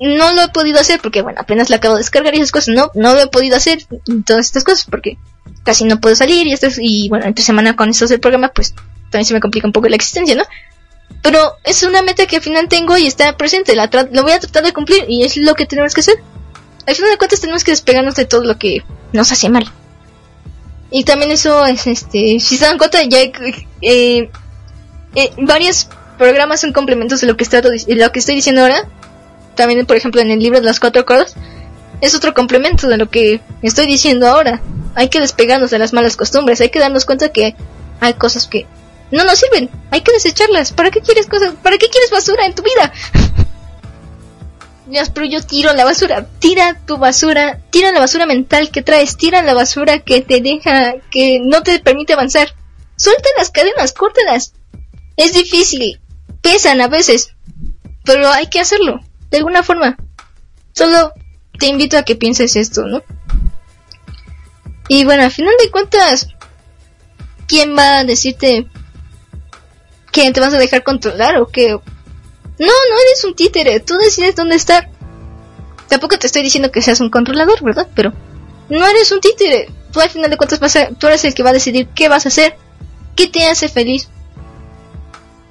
No lo he podido hacer porque, bueno, apenas la acabo de descargar y esas cosas. No, no lo he podido hacer todas estas cosas porque casi no puedo salir y esto y bueno, entre semana con esto del programa, pues también se me complica un poco la existencia, ¿no? Pero es una meta que al final tengo y está presente, la lo voy a tratar de cumplir y es lo que tenemos que hacer. Al final de cuentas tenemos que despegarnos de todo lo que nos hace mal. Y también eso es, este, si se dan cuenta, ya eh, eh, varios programas son complementos de lo que, estoy, lo que estoy diciendo ahora. También, por ejemplo, en el libro de las cuatro cosas, es otro complemento de lo que estoy diciendo ahora. Hay que despegarnos de las malas costumbres, hay que darnos cuenta que hay cosas que no nos sirven, hay que desecharlas. ¿Para qué quieres cosas? ¿Para qué quieres basura en tu vida? Dios, pero yo tiro la basura. Tira tu basura, tira la basura mental que traes, tira la basura que te deja, que no te permite avanzar. Suelta las cadenas, córtalas. Es difícil, pesan a veces, pero hay que hacerlo, de alguna forma. Solo te invito a que pienses esto, ¿no? Y bueno, al final de cuentas, ¿quién va a decirte que te vas a dejar controlar o que no, no eres un títere, tú decides dónde estar. Tampoco te estoy diciendo que seas un controlador, ¿verdad? Pero no eres un títere. Tú al final de cuentas vas a, tú eres el que va a decidir qué vas a hacer, qué te hace feliz.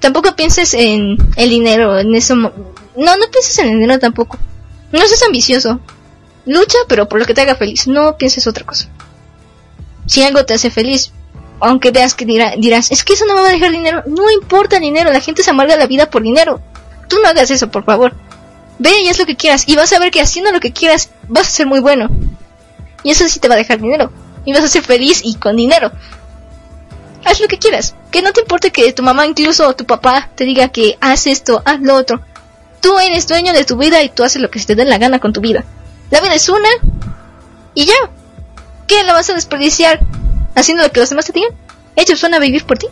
Tampoco pienses en el dinero, en eso. No, no pienses en el dinero tampoco. No seas ambicioso. Lucha, pero por lo que te haga feliz. No pienses otra cosa. Si algo te hace feliz, aunque veas que dirás, es que eso no me va a dejar dinero. No importa el dinero, la gente se amarga la vida por dinero. Tú no hagas eso, por favor. Ve y haz lo que quieras. Y vas a ver que haciendo lo que quieras vas a ser muy bueno. Y eso sí te va a dejar dinero. Y vas a ser feliz y con dinero. Haz lo que quieras. Que no te importe que tu mamá incluso o tu papá te diga que haz esto, haz lo otro. Tú eres dueño de tu vida y tú haces lo que se te dé la gana con tu vida. La vida es una. Y ya. ¿Qué la vas a desperdiciar haciendo lo que los demás te digan? Ellos van a vivir por ti.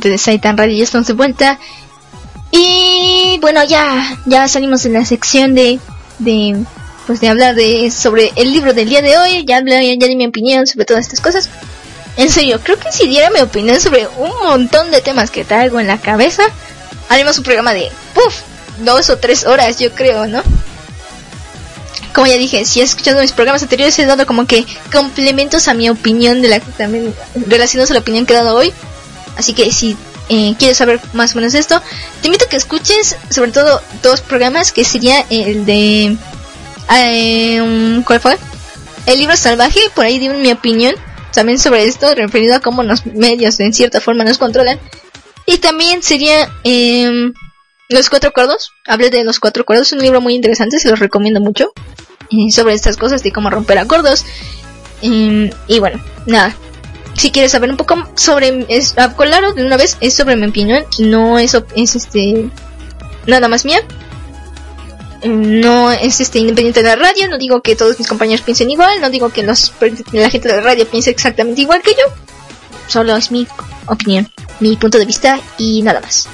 De Saitan Radio, ya estamos de vuelta. Y bueno, ya, ya salimos de la sección de, de, pues de hablar de, sobre el libro del día de hoy. Ya hablé, ya di mi opinión sobre todas estas cosas. En serio, creo que si diera mi opinión sobre un montón de temas que traigo en la cabeza, haremos un programa de, puff, dos o tres horas, yo creo, ¿no? Como ya dije, si has escuchado mis programas anteriores, he dado como que complementos a mi opinión de la también relacionados a la opinión que he dado hoy. Así que si eh, quieres saber más o menos esto, te invito a que escuches sobre todo dos programas, que sería el de... Eh, ¿Cuál fue? El libro salvaje, por ahí di mi opinión también sobre esto, referido a cómo los medios en cierta forma nos controlan. Y también sería eh, Los Cuatro Acuerdos. Hablé de Los Cuatro Acuerdos, un libro muy interesante, se los recomiendo mucho. Eh, sobre estas cosas de cómo romper acuerdos. Eh, y bueno, nada. Si quieres saber un poco sobre, es, ah, claro, de una vez, es sobre mi opinión, no es, es este, nada más mía no es este independiente de la radio, no digo que todos mis compañeros piensen igual, no digo que la gente de la radio piense exactamente igual que yo, solo es mi opinión, mi punto de vista y nada más.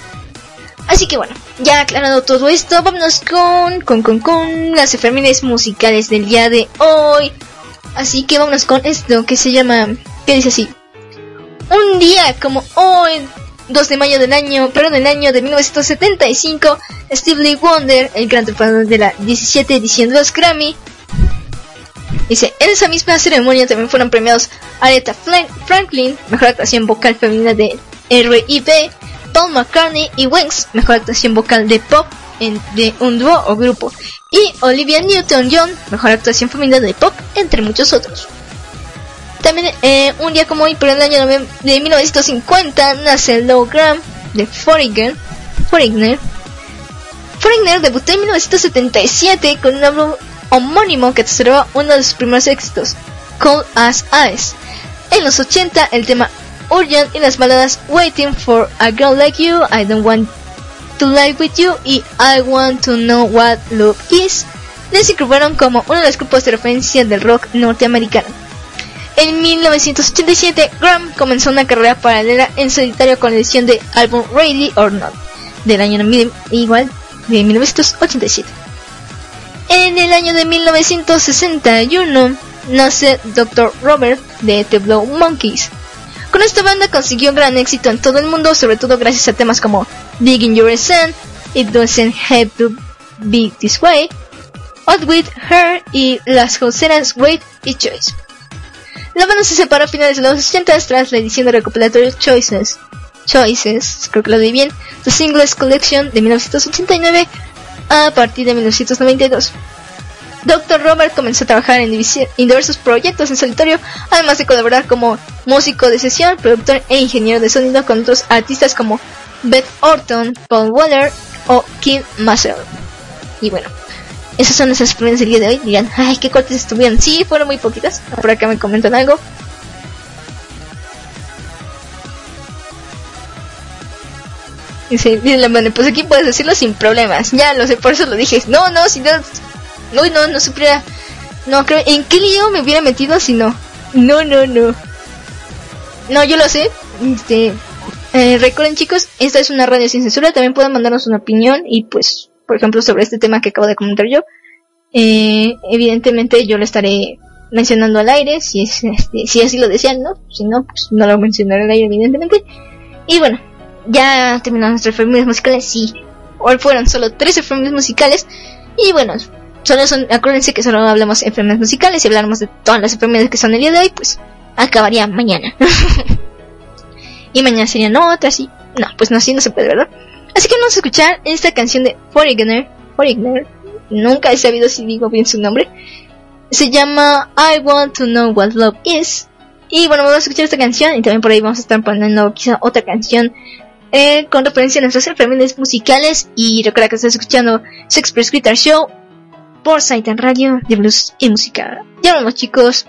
Así que bueno, ya aclarado todo esto, vámonos con, con, con, con las efemérides musicales del día de hoy. Así que vámonos con esto que se llama, que dice así. Un día como hoy 2 de mayo del año, pero del año de 1975, Steve Lee Wonder, el gran triunfador de la 17 edición de los Grammy, dice, en esa misma ceremonia también fueron premiados Aretha Franklin, mejor actuación vocal femenina de R&B, Paul McCartney y Wings, mejor actuación vocal de pop en, de un dúo o grupo, y Olivia Newton-John, mejor actuación femenina de pop, entre muchos otros. También eh, un día como hoy, por el año de 1950, nace Graham de Foreigner. Foreigner. Foreigner debutó en 1977 con un álbum homónimo que observó uno de sus primeros éxitos, Cold as Ice. En los 80, el tema Urgent y las baladas Waiting for a Girl Like You, I Don't Want to Lie With You y I Want to Know What Love Is les incluyeron como uno de los grupos de referencia del rock norteamericano. En 1987, Graham comenzó una carrera paralela en solitario con la edición de álbum Ready or Not del año igual de 1987. En el año de 1961 nace Dr. Robert de The Blow Monkeys. Con esta banda consiguió gran éxito en todo el mundo, sobre todo gracias a temas como Digging Your Sun, It Doesn't Have to Be This Way, Out With Her y Las Joseras Wait y Choice. La banda se separó a finales de los 80 tras la edición de recopilatorio Choices. Choices, creo que lo di bien, The Singles Collection de 1989 a partir de 1992. Dr. Robert comenzó a trabajar en, diversos proyectos en solitario, además de colaborar como músico de sesión, productor e ingeniero de sonido con otros artistas como Beth Orton, Paul Waller o Kim Massell. Y bueno, esas son nuestras experiencias del día de hoy. Dirán, ay, qué cortes estuvieron. Sí, fueron muy poquitas. Por acá me comentan algo. Dice, la mano, pues aquí puedes decirlo sin problemas. Ya lo sé, por eso lo dije. No, no, si no. No, no, no supiera. No, creo. ¿En qué lío me hubiera metido si no? No, no, no. No, yo lo sé. Este. Eh, recuerden, chicos, esta es una radio sin censura. También pueden mandarnos una opinión y pues por ejemplo, sobre este tema que acabo de comentar yo, eh, evidentemente yo lo estaré mencionando al aire, si, es, este, si así lo desean, ¿no? Si no, pues no lo mencionaré al aire, evidentemente. Y bueno, ya terminamos nuestras efemérides musicales, sí. Hoy fueron solo tres efemérides musicales. Y bueno, solo son, acuérdense que solo hablamos de efemérides musicales y hablamos de todas las efemérides que son el día de hoy, pues acabaría mañana. (laughs) y mañana serían otras y... No, pues no, así no se puede, ¿verdad? Así que vamos a escuchar esta canción de Foreigner. Foreigner. Nunca he sabido si digo bien su nombre. Se llama I Want to Know What Love Is. Y bueno, vamos a escuchar esta canción y también por ahí vamos a estar poniendo quizá otra canción eh, con referencia a nuestras enfermedades musicales. Y recuerda que estás escuchando Sex Press Guitar Show por Saitan Radio de Blues y Música. Ya vamos chicos.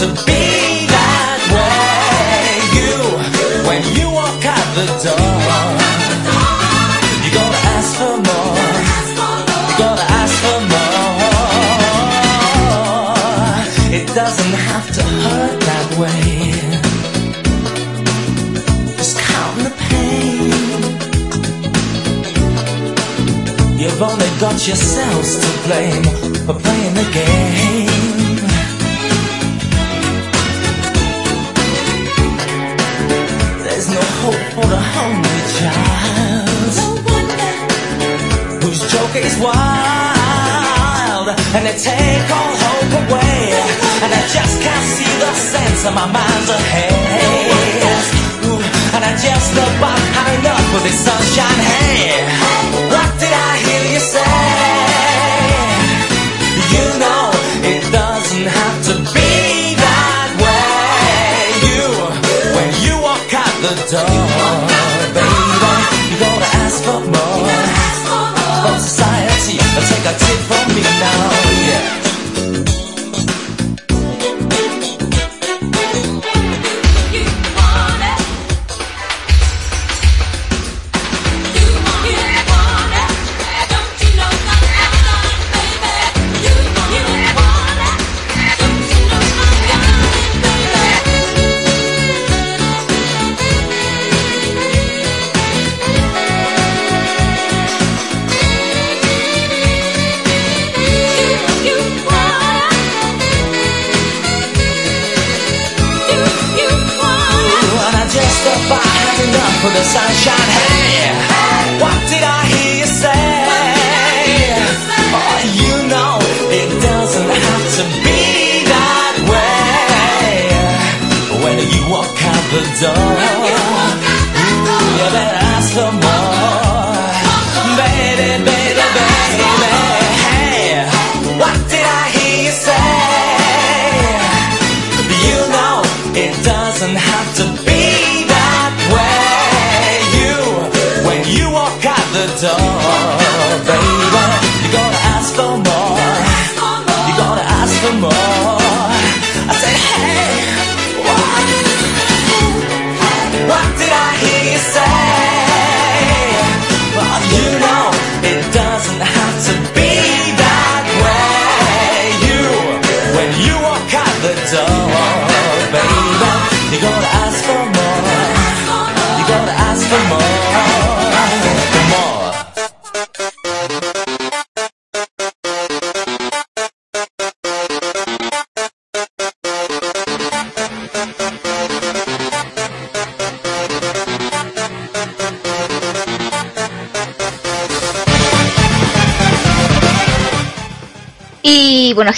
To be that way. You, when you walk out the door, you gotta ask for more. You gotta ask for more. It doesn't have to hurt that way. Just count the pain. You've only got yourselves to blame for playing the game. The hungry child whose joke is wild and they take all hope away. And I just can't see the sense of my mind's ahead. Ooh, and I just about had enough of this sunshine. Hey,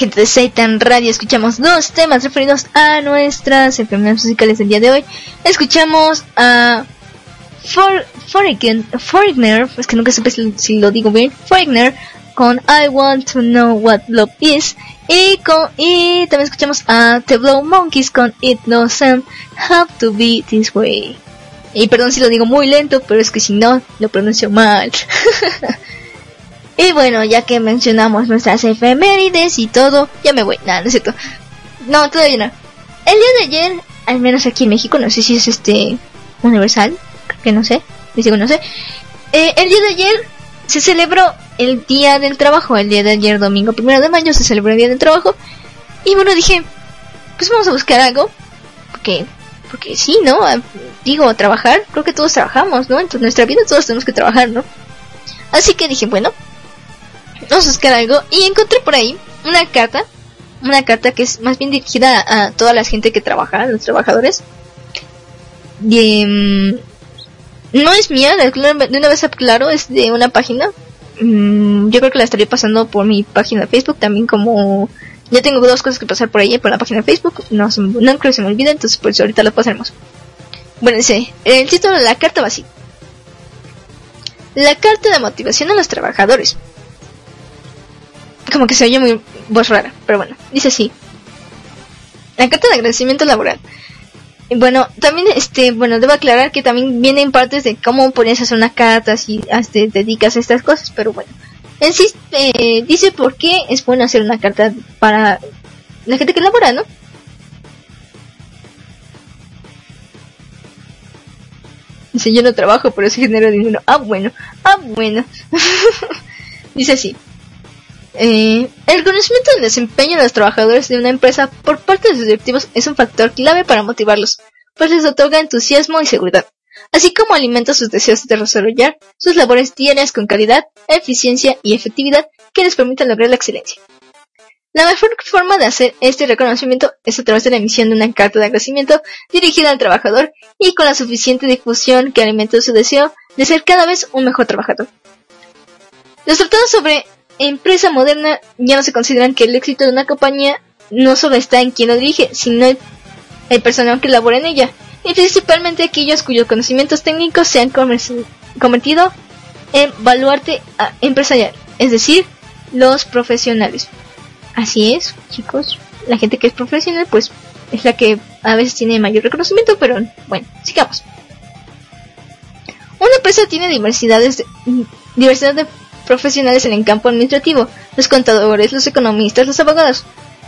gente de Satan Radio, escuchamos dos temas referidos a nuestras enfermedades musicales del día de hoy. Escuchamos a For, Foreigner, es que nunca supe si, lo digo bien, Foreigner con I Want to Know What Love Is. Y, con, y también escuchamos a The Blow Monkeys con It Doesn't Have to Be This Way. Y perdón si lo digo muy lento, pero es que si no, lo pronuncio mal. (laughs) Y bueno, ya que mencionamos nuestras efemérides y todo, ya me voy. Nada, no es cierto. No, todavía no. El día de ayer, al menos aquí en México, no sé si es este universal, creo que no sé, digo no sé. Eh, el día de ayer se celebró el Día del Trabajo, el día de ayer, domingo primero de mayo, se celebró el Día del Trabajo. Y bueno, dije, pues vamos a buscar algo, porque, porque sí, ¿no? Digo, trabajar, creo que todos trabajamos, ¿no? En nuestra vida todos tenemos que trabajar, ¿no? Así que dije, bueno, vamos a buscar algo y encontré por ahí una carta, una carta que es más bien dirigida a, toda la gente que trabaja, a los trabajadores. Y, mm, no es mía, de una vez aclaro, es de una página. Mm, yo creo que la estaría pasando por mi página de Facebook también como ya tengo dos cosas que pasar por ahí por la página de Facebook, no, no creo que se me olvide, entonces por eso ahorita las pasaremos. Bueno, dice, el título de la carta va así. la carta de motivación a los trabajadores. Como que se oye muy voz rara, pero bueno, dice así. La carta de agradecimiento laboral. Bueno, también, este, bueno, debo aclarar que también vienen partes de cómo pones hacer una carta si te dedicas a estas cosas, pero bueno. En eh, dice por qué es bueno hacer una carta para la gente que labora, ¿no? Dice, yo no trabajo, pero sí genero dinero. Ah, bueno, ah, bueno. (laughs) Dice así. Eh, el conocimiento del desempeño de los trabajadores de una empresa por parte de sus directivos es un factor clave para motivarlos, pues les otorga entusiasmo y seguridad, así como alimenta sus deseos de desarrollar sus labores diarias con calidad, eficiencia y efectividad que les permitan lograr la excelencia. La mejor forma de hacer este reconocimiento es a través de la emisión de una carta de agradecimiento dirigida al trabajador y con la suficiente difusión que alimente su deseo de ser cada vez un mejor trabajador. Los tratados sobre empresa moderna ya no se consideran que el éxito de una compañía no solo está en quien lo dirige, sino en el personal que labora en ella, y principalmente aquellos cuyos conocimientos técnicos se han convertido en baluarte ah, empresarial, es decir, los profesionales. Así es, chicos. La gente que es profesional, pues, es la que a veces tiene mayor reconocimiento, pero bueno, sigamos. Una empresa tiene diversidades de, diversidad de profesionales en el campo administrativo, los contadores, los economistas, los abogados.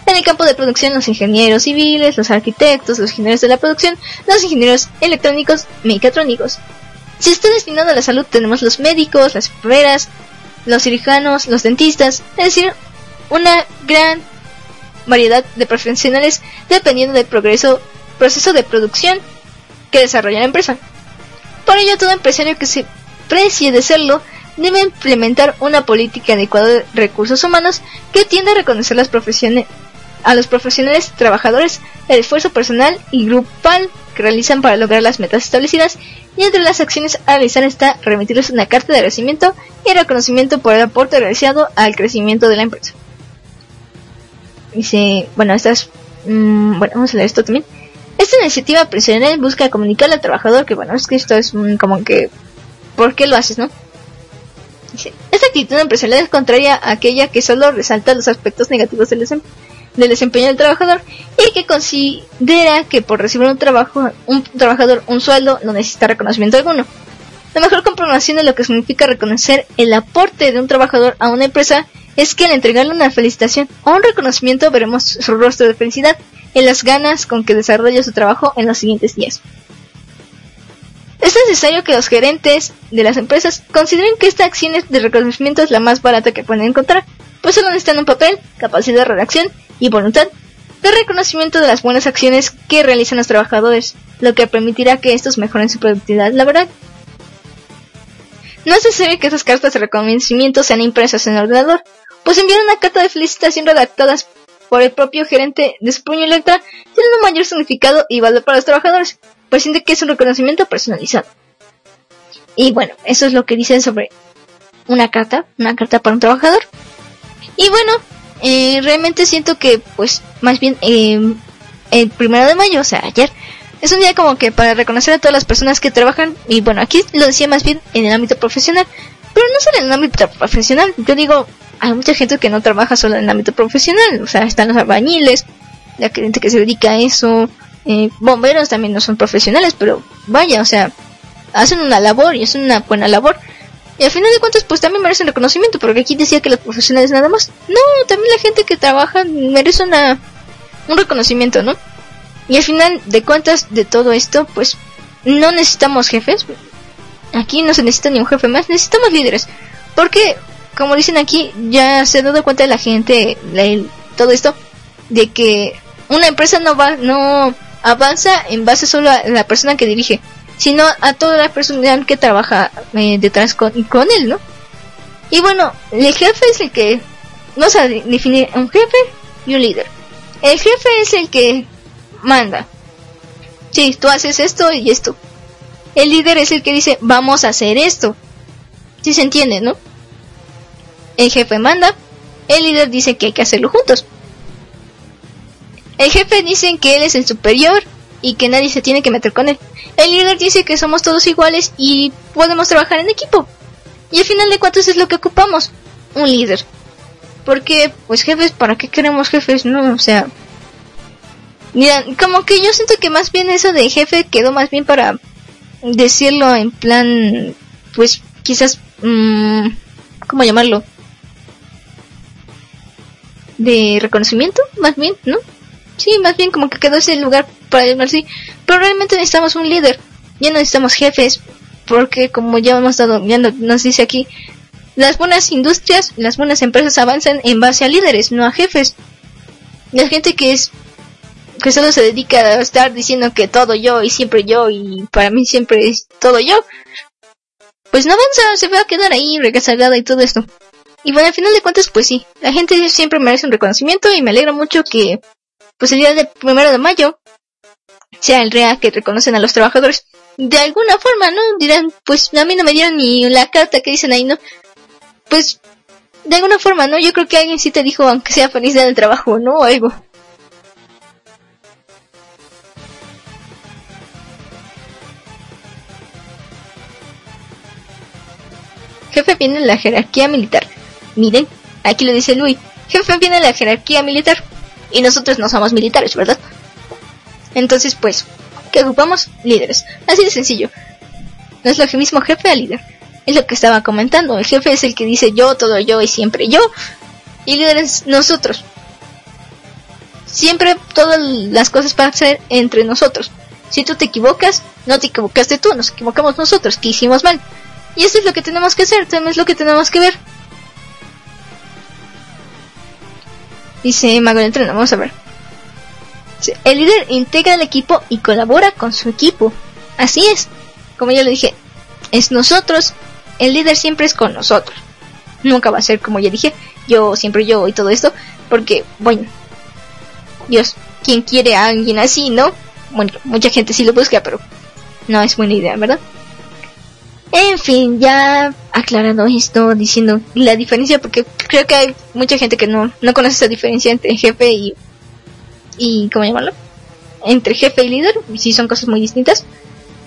En el campo de producción, los ingenieros civiles, los arquitectos, los ingenieros de la producción, los ingenieros electrónicos, mecatrónicos. Si está destinado a la salud, tenemos los médicos, las enfermeras, los cirujanos, los dentistas, es decir, una gran variedad de profesionales dependiendo del progreso, proceso de producción que desarrolla la empresa. Por ello, todo empresario que se precie de serlo debe implementar una política adecuada de recursos humanos que tienda a reconocer las profesiones a los profesionales trabajadores el esfuerzo personal y grupal que realizan para lograr las metas establecidas y entre las acciones a realizar está remitirles una carta de agradecimiento y reconocimiento por el aporte realizado al crecimiento de la empresa. Dice, bueno, estas, mm, bueno, vamos a leer esto también. Esta iniciativa empresarial busca comunicar al trabajador que, bueno, es que esto es como que, ¿por qué lo haces, no? Esta actitud empresarial es contraria a aquella que solo resalta los aspectos negativos del, desempeño del trabajador y que considera que por recibir un trabajo, un trabajador un sueldo no necesita reconocimiento alguno. La mejor comprobación de lo que significa reconocer el aporte de un trabajador a una empresa es que al entregarle una felicitación o un reconocimiento veremos su rostro de felicidad y las ganas con que desarrolla su trabajo en los siguientes días. Es necesario que los gerentes de las empresas consideren que esta acción de reconocimiento es la más barata que pueden encontrar, pues solo necesitan un papel, capacidad de redacción y voluntad de reconocimiento de las buenas acciones que realizan los trabajadores, lo que permitirá que estos mejoren su productividad laboral. No es necesario que esas cartas de reconocimiento sean impresas en el ordenador, pues enviar una carta de felicitación redactadas por el propio gerente de Puño Electra tiene un mayor significado y valor para los trabajadores, pues siente que es un reconocimiento personalizado. Y bueno, eso es lo que dicen sobre una carta, una carta para un trabajador. Y bueno, eh, realmente siento que, pues, más bien eh, el primero de mayo, o sea, ayer, es un día como que para reconocer a todas las personas que trabajan, y bueno, aquí lo decía más bien en el ámbito profesional, pero no solo en el ámbito profesional, yo digo, hay mucha gente que no trabaja solo en el ámbito profesional, o sea, están los albañiles, la gente que se dedica a eso, eh, bomberos también no son profesionales, pero vaya, o sea, hacen una labor y es una buena labor. Y al final de cuentas, pues también merecen reconocimiento, porque aquí decía que los profesionales nada más. No, también la gente que trabaja merece una, un reconocimiento, ¿no? Y al final de cuentas de todo esto, pues no necesitamos jefes. Aquí no se necesita ni un jefe más, necesitamos líderes. Porque como dicen aquí, ya se ha dado cuenta la gente, todo esto, de que una empresa no va, no avanza en base solo a la persona que dirige, sino a toda la persona que trabaja eh, detrás con, con él, ¿no? Y bueno, el jefe es el que, vamos a definir un jefe y un líder. El jefe es el que manda. Sí, tú haces esto y esto. El líder es el que dice, vamos a hacer esto. Si se entiende, ¿no? El jefe manda, el líder dice que hay que hacerlo juntos. El jefe dice que él es el superior y que nadie se tiene que meter con él. El líder dice que somos todos iguales y podemos trabajar en equipo. Y al final de cuentas es lo que ocupamos, un líder. Porque, pues jefes, ¿para qué queremos jefes? No, o sea... Mira, como que yo siento que más bien eso de jefe quedó más bien para decirlo en plan, pues quizás, mmm, ¿cómo llamarlo? De reconocimiento, más bien, ¿no? Sí, más bien como que quedó ese lugar para llamar así. Pero realmente necesitamos un líder, ya no necesitamos jefes, porque como ya hemos dado, ya nos dice aquí, las buenas industrias, las buenas empresas avanzan en base a líderes, no a jefes. La gente que es que solo se dedica a estar diciendo que todo yo y siempre yo y para mí siempre es todo yo, pues no avanza, se va a quedar ahí regasagada y todo esto. Y bueno, al final de cuentas, pues sí, la gente siempre merece un reconocimiento y me alegra mucho que, pues el día del primero de mayo sea el día que reconocen a los trabajadores. De alguna forma, ¿no? Dirán, pues a mí no me dieron ni la carta que dicen ahí, ¿no? Pues, de alguna forma, ¿no? Yo creo que alguien sí te dijo, aunque sea feliz día del trabajo, ¿no? O algo. Jefe viene en la jerarquía militar. Miren, aquí lo dice Luis. Jefe viene en la jerarquía militar. Y nosotros no somos militares, ¿verdad? Entonces, pues, ¿qué ocupamos? Líderes. Así de sencillo. No es lo mismo jefe a líder. Es lo que estaba comentando. El jefe es el que dice yo, todo yo y siempre yo. Y líderes nosotros. Siempre todas las cosas van a ser entre nosotros. Si tú te equivocas, no te equivocaste tú, nos equivocamos nosotros, que hicimos mal. Y eso es lo que tenemos que hacer, también es lo que tenemos que ver. Dice Mago del Tren, vamos a ver. El líder integra el equipo y colabora con su equipo. Así es. Como ya lo dije, es nosotros. El líder siempre es con nosotros. Nunca va a ser como ya dije, yo siempre yo y todo esto. Porque, bueno, Dios, quien quiere a alguien así, ¿no? Bueno, mucha gente sí lo busca, pero no es buena idea, ¿verdad? En fin, ya aclarando esto, diciendo la diferencia, porque creo que hay mucha gente que no, no conoce esa diferencia entre jefe y, y, ¿cómo llamarlo? Entre jefe y líder, si son cosas muy distintas.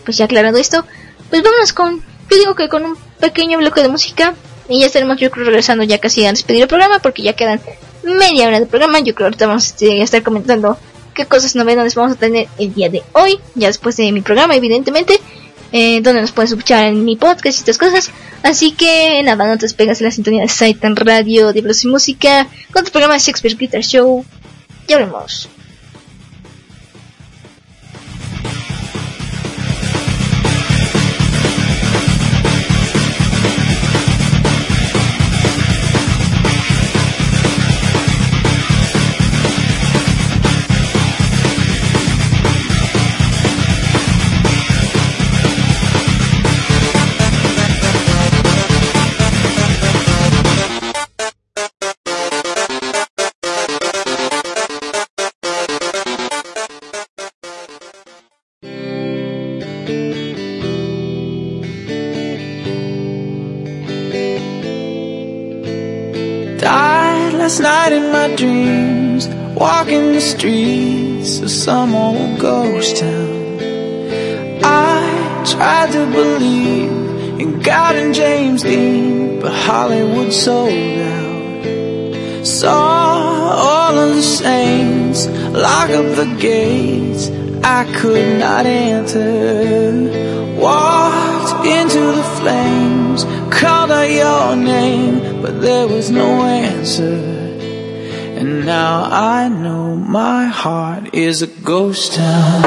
Pues ya aclarando esto, pues vámonos con, yo digo que con un pequeño bloque de música, y ya estaremos yo creo regresando ya casi a despedir el programa, porque ya quedan media hora de programa, yo creo que ahorita vamos a estar comentando qué cosas novedades vamos a tener el día de hoy, ya después de mi programa evidentemente eh, donde nos puedes escuchar en mi podcast y estas cosas. Así que nada, no te despegas de la sintonía de Saitan Radio, Diablos y Música, con tu programa Shakespeare Guitar Show. Ya veremos. Walking the streets of some old ghost town. I tried to believe in God and James Dean, but Hollywood sold out. Saw all of the saints lock up the gates I could not enter. Walked into the flames, called out your name, but there was no answer. And now I know my heart is a ghost town.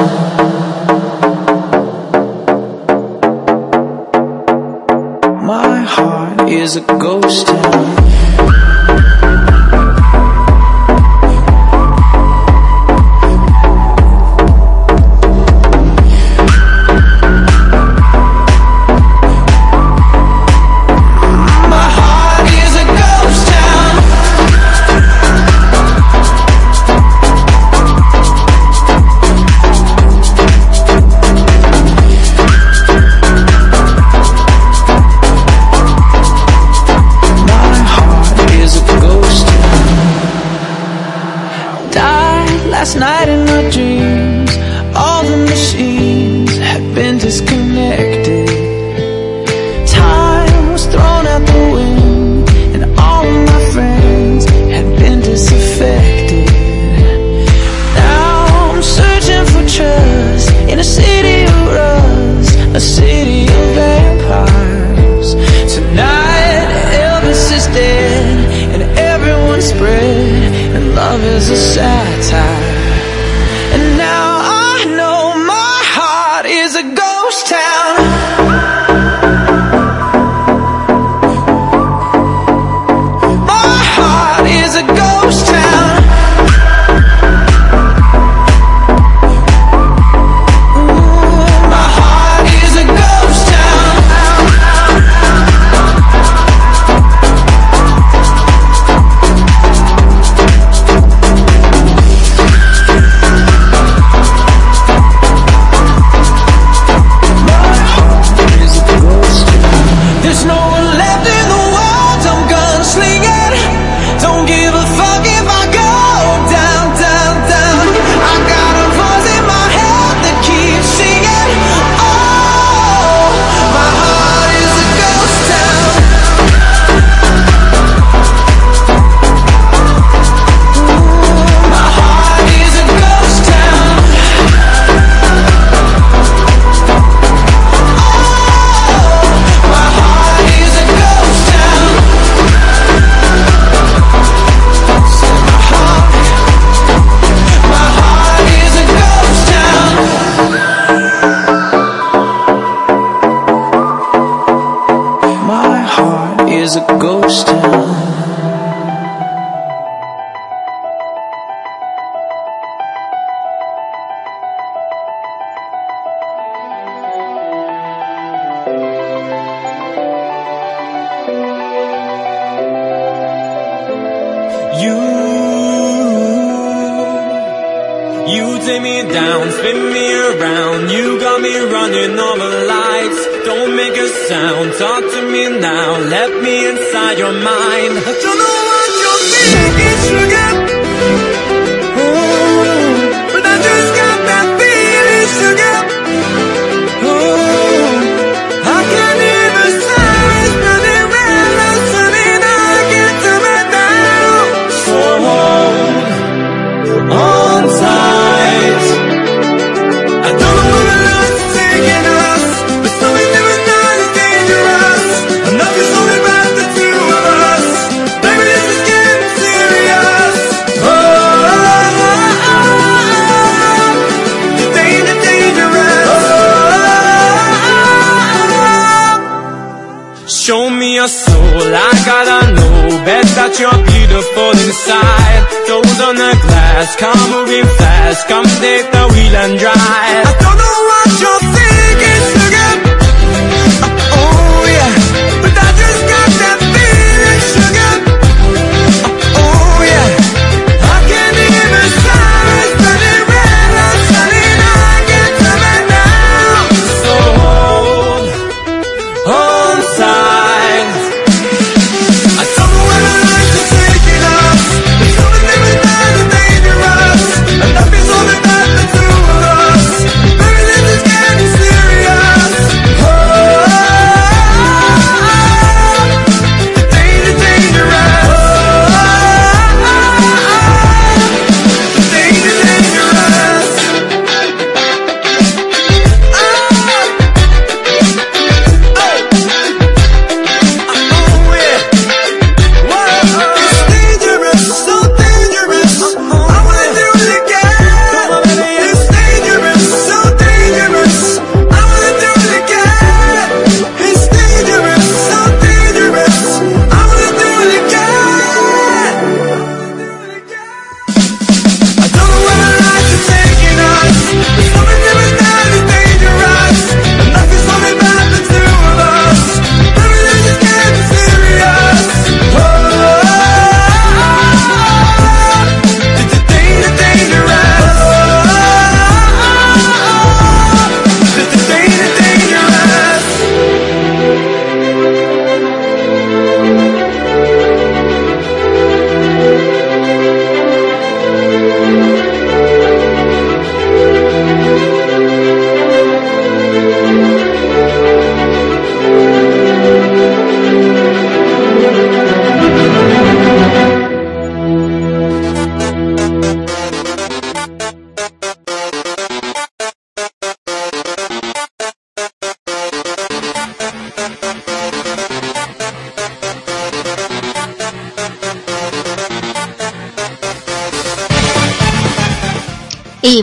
My heart is a ghost town. Love is a satire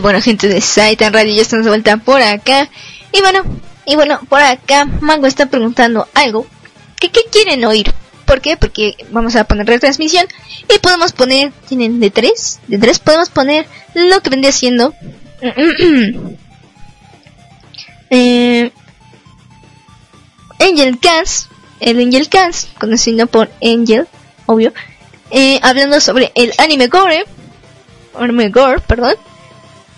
bueno, gente de Saitan Radio, ya estamos de vuelta por acá. Y bueno, y bueno, por acá Mango está preguntando algo. ¿Qué, quieren oír? ¿Por qué? Porque vamos a poner retransmisión y podemos poner, tienen de tres, de tres podemos poner lo que vendría siendo (clears throat) eh, Angel Cast, el Angel Cast, conocido por Angel, obvio, eh, hablando sobre el anime gore, anime gore, perdón.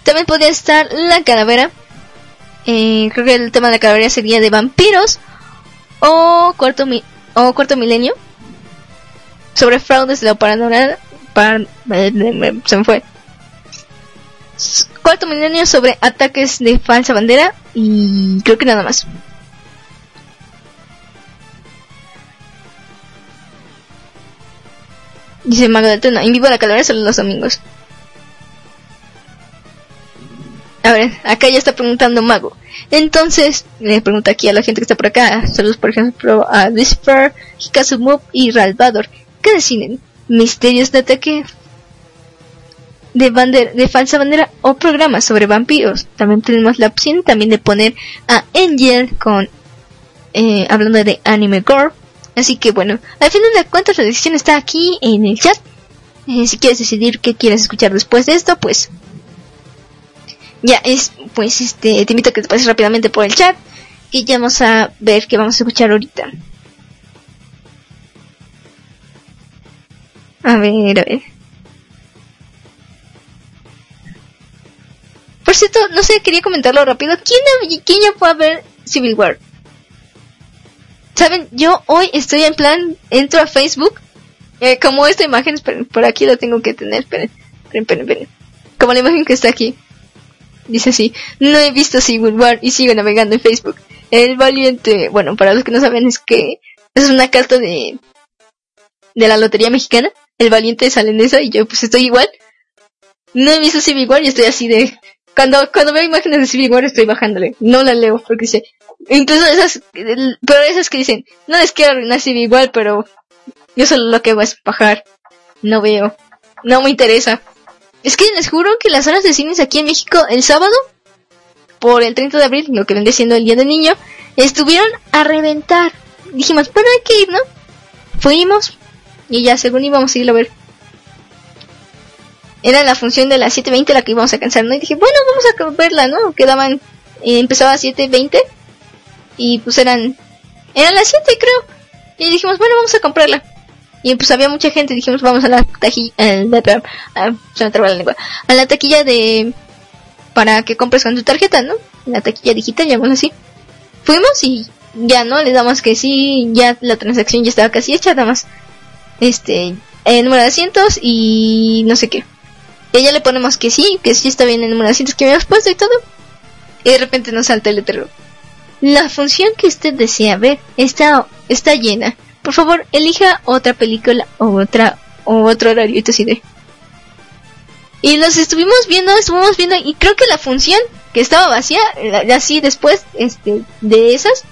También podría estar la calavera. Eh, creo que el tema de la calavera sería de vampiros o cuarto mi o cuarto milenio sobre fraudes de la paranormal. se me fue. Cuarto milenio sobre ataques de falsa bandera y creo que nada más. Dice Mago de Tuna, en vivo la calavera solo los domingos. A ver, acá ya está preguntando Mago. Entonces, le pregunta aquí a la gente que está por acá. Saludos, por ejemplo, a Lucifer, Hikazumub y Ralvador. ¿Qué deciden? ¿Misterios de ataque de, bandera, de falsa bandera o programas sobre vampiros? También tenemos la opción también de poner a Angel con eh, hablando de anime gore. Así que bueno, al final de cuentas la decisión está aquí en el chat. Eh, si quieres decidir qué quieres escuchar después de esto, pues ya es, pues este, te invito a que te pases rápidamente por el chat y ya vamos a ver qué vamos a escuchar ahorita. A ver, a ver. Por cierto, no sé, quería comentarlo rápido. ¿Quién, quién ya fue a ver Civil War? Saben, yo hoy estoy en plan, entro a Facebook, eh, como esta imagen, por aquí la tengo que tener, esperen, esperen, esperen, Como la imagen que está aquí. Dice así, no he visto Civil War y sigo navegando en Facebook. El valiente, bueno, para los que no saben es que es una carta de de la lotería mexicana. El valiente sale en esa y yo pues estoy igual. No he visto Civil War y estoy así de cuando cuando veo imágenes de Civil War estoy bajándole. No la leo porque dice, incluso esas pero esas que dicen, no les quiero arruinar Civil War, pero yo solo lo que hago es bajar. No veo. No me interesa. Es que les juro que las horas de cines aquí en México el sábado, por el 30 de abril, lo que vendría siendo el Día del Niño, estuvieron a reventar. Dijimos, pero hay que ir, ¿no? Fuimos y ya según íbamos a ir a ver. Era la función de las 7.20 la que íbamos a cansar, ¿no? Y dije, bueno, vamos a verla, ¿no? Quedaban, eh, empezaba a 7.20 y pues eran, eran las 7 creo. Y dijimos, bueno, vamos a comprarla. Y pues había mucha gente, dijimos, vamos a la taquilla, eh, me la lengua, a la taquilla de, para que compres con tu tarjeta, ¿no? La taquilla digital, llamémoslo así. Fuimos y ya, ¿no? Le damos que sí, ya la transacción ya estaba casi hecha, nada más, este, el número de asientos y no sé qué. Y ya le ponemos que sí, que sí está bien el número de asientos que habíamos puesto y todo. Y de repente nos salta el letrero. La función que usted desea ver está, está llena por favor, elija otra película o otra o otro horario. Y así. Y los estuvimos viendo, estuvimos viendo y creo que la función que estaba vacía, así después este de esas,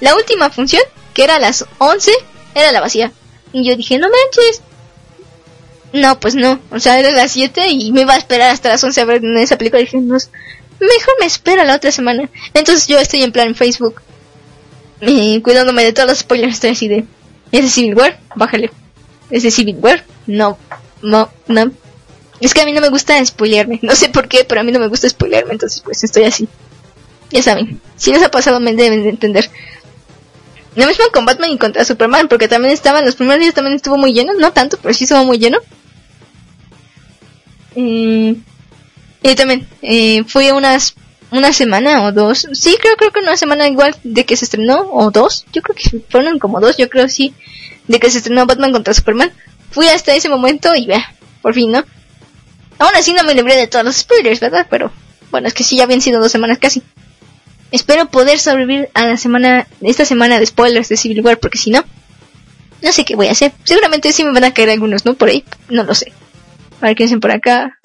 la última función, que era a las 11, era la vacía. Y yo dije, no manches. No, pues no. O sea, era las 7 y me iba a esperar hasta las 11 a ver esa película. Y dije, no, mejor me espera la otra semana. Entonces yo estoy en plan Facebook. Eh, cuidándome de todos los spoilers. Estoy así de, ¿Es Civil War? Bájale. ¿Es de Civil War? No, no, no. Es que a mí no me gusta spoilearme. No sé por qué, pero a mí no me gusta spoilearme, entonces pues estoy así. Ya saben, si les ha pasado me deben de entender. Lo mismo con Batman y contra Superman, porque también estaban, los primeros días también estuvo muy lleno, no tanto, pero sí estuvo muy lleno. y también, eh, fui unas una semana o dos. Sí, creo, creo que una semana igual de que se estrenó, o dos. Yo creo que fueron como dos, yo creo sí, de que se estrenó Batman contra Superman. Fui hasta ese momento y vea, por fin, ¿no? Aún así no me libré de todos los spoilers, ¿verdad? Pero bueno, es que sí, ya habían sido dos semanas casi. Espero poder sobrevivir a la semana, esta semana de spoilers de Civil War, porque si no, no sé qué voy a hacer. Seguramente sí me van a caer algunos, ¿no? Por ahí, no lo sé. A ver, dicen por acá.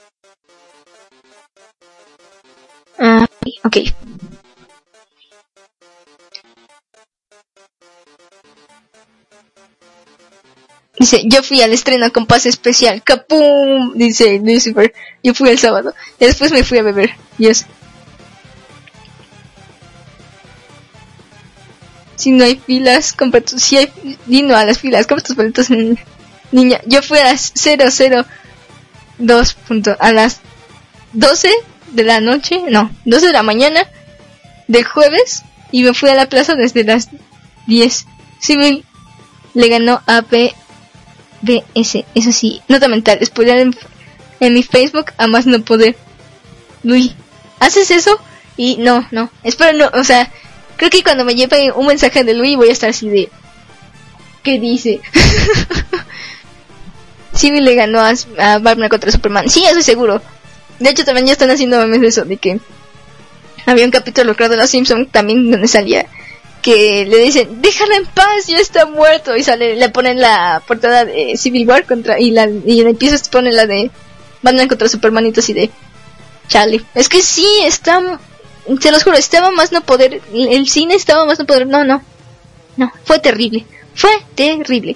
Ah, ok. Dice, yo fui al estreno con pase especial. ¡Capum! Dice Lucifer. Yo fui el sábado. Y después me fui a beber. Dios. Si no hay filas, compra tus... Si hay... Dino a las filas, compra tus boletos. Niña, yo fui a las 002 punto, a las 12 de la noche, no, 12 de la mañana del jueves y me fui a la plaza desde las 10. Civil le ganó a PBS, eso sí, nota mental, spoiler en, en mi Facebook a más no poder. Luis, ¿haces eso? Y no, no, espero no, o sea, creo que cuando me lleve un mensaje de Luis voy a estar así de... ¿Qué dice? (laughs) Civil le ganó a, a Batman contra Superman. Sí, eso es seguro. De hecho, también ya están haciendo memes de eso, de que había un capítulo creado de Los Simpsons también donde salía que le dicen, déjala en paz, ya está muerto. Y sale, le ponen la portada de Civil War contra, y, la, y en el piso se pone la de Batman contra Superman y de Charlie. Es que sí, está, se los juro, estaba más no poder, el cine estaba más no poder, no, no, no, fue terrible, fue terrible.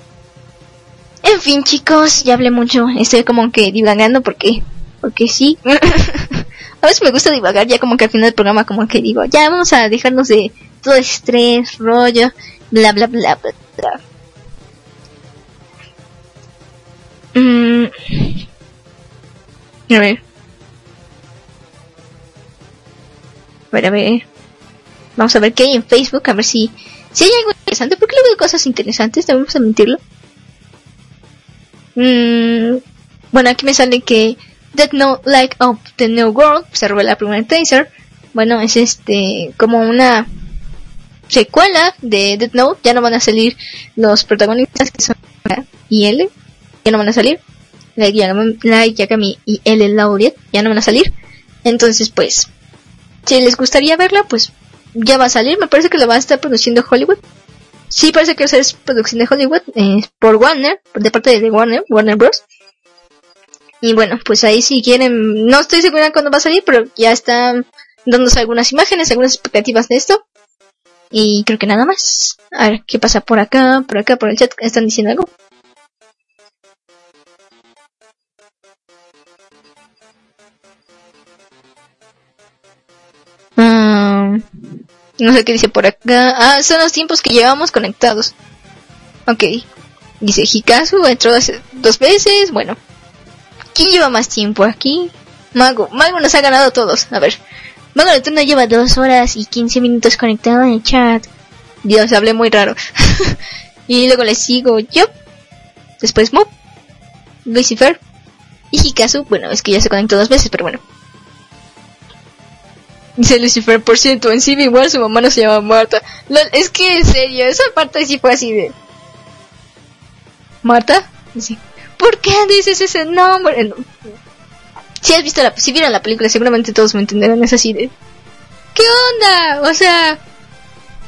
En fin, chicos, ya hablé mucho. Estoy como que divagando porque, porque sí. (laughs) a veces me gusta divagar ya como que al final del programa como que digo, ya vamos a dejarnos de todo estrés, rollo, bla bla bla bla bla. Mm. A ver. A ver, a ver. Vamos a ver qué hay en Facebook, a ver si, si hay algo interesante, porque luego hay cosas interesantes, no vamos a mentirlo. Mm, bueno, aquí me sale que Death Note Like of the New World se revela la primera teaser. Bueno, es este como una secuela de Death Note. Ya no van a salir los protagonistas que son y L. Ya no van a salir. Light Yagami, Yagami y L Laureate ya no van a salir. Entonces, pues, si les gustaría verla, pues ya va a salir. Me parece que la va a estar produciendo Hollywood. Sí, parece que es producción de Hollywood eh, por Warner, de parte de Warner, Warner Bros. Y bueno, pues ahí si quieren, no estoy segura cuándo va a salir, pero ya están dándose algunas imágenes, algunas expectativas de esto. Y creo que nada más. A ver, ¿qué pasa por acá? Por acá, por el chat, ¿están diciendo algo? Ah, no sé qué dice por acá. Ah, son los tiempos que llevamos conectados. Ok. Dice Hikazu entró hace dos veces. Bueno. ¿Quién lleva más tiempo aquí? Mago. Mago nos ha ganado a todos. A ver. Mago Eterno lleva dos horas y 15 minutos conectado en el chat. Dios, hablé muy raro. (laughs) y luego le sigo yo. Después Mob. Lucifer. Y Hikazu. Bueno, es que ya se conectó dos veces, pero bueno. Dice Lucifer, por cierto, en Civil War su mamá no se llama Marta. Lol, es que en serio, esa parte sí fue así de... ¿Marta? Dice, ¿por qué dices ese nombre? No. Si has visto la, si vieron la película seguramente todos me entenderán, es así de... ¿Qué onda? O sea...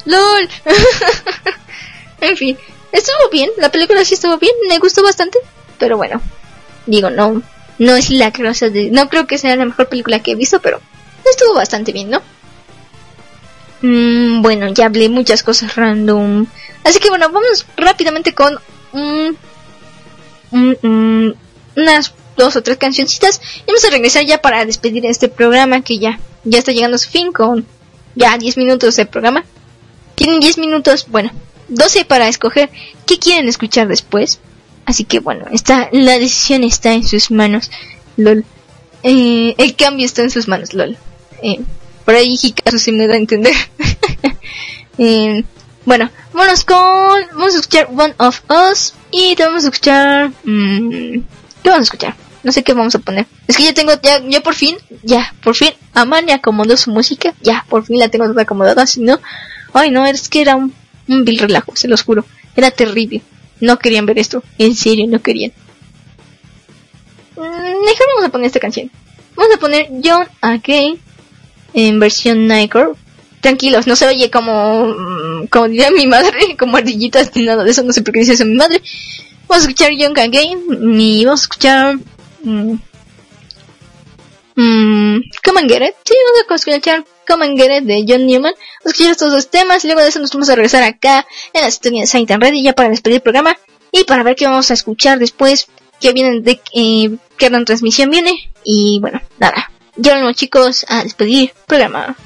LOL. (laughs) en fin, estuvo bien, la película sí estuvo bien, me gustó bastante, pero bueno, digo, no, no es la cosa de... No creo que sea la mejor película que he visto, pero estuvo bastante bien, ¿no? Mm, bueno, ya hablé muchas cosas random. Así que bueno, vamos rápidamente con un, un- un- unas dos o tres cancioncitas. Y vamos a regresar ya para despedir este programa que ya, ya está llegando a su fin con ya 10 minutos de programa. Tienen 10 minutos, bueno, 12 para escoger qué quieren escuchar después. Así que bueno, está, la decisión está en sus manos. LOL. Eh, el cambio está en sus manos, LOL. Eh, por ahí Hikazu se me da a entender. (laughs) Eh, bueno, vámonos con... Vamos a escuchar One of Us. Y te vamos a escuchar... mm, ¿Qué vamos a escuchar? No sé qué vamos a poner. Es que ya tengo... Ya, ya por fin... Ya, por fin... Amani acomodó su música. Ya, por fin la tengo toda acomodada. Si no... Ay, no, es que era un, un vil relajo, se los juro. Era terrible. No querían ver esto. En serio, no querían. Mm, Mejor vamos a poner esta canción. Vamos a poner John Again en versión Nightcore tranquilos, no se oye como, mm, como diría mi madre, (laughs) como ardillitas ni nada de eso, no sé por qué dice eso mi madre. Vamos a escuchar Young Again y vamos a escuchar... Mm, mm, Come and Get It, sí, vamos a escuchar Come and Get It de John Newman. Vamos a escuchar estos dos temas y luego de eso nos vamos a regresar acá en la sintonía de Saint Red y ya para despedir el programa y para ver qué vamos a escuchar después, qué vienen de eh, qué gran transmisión viene y bueno, nada. Ya vemos chicos a despedir programa.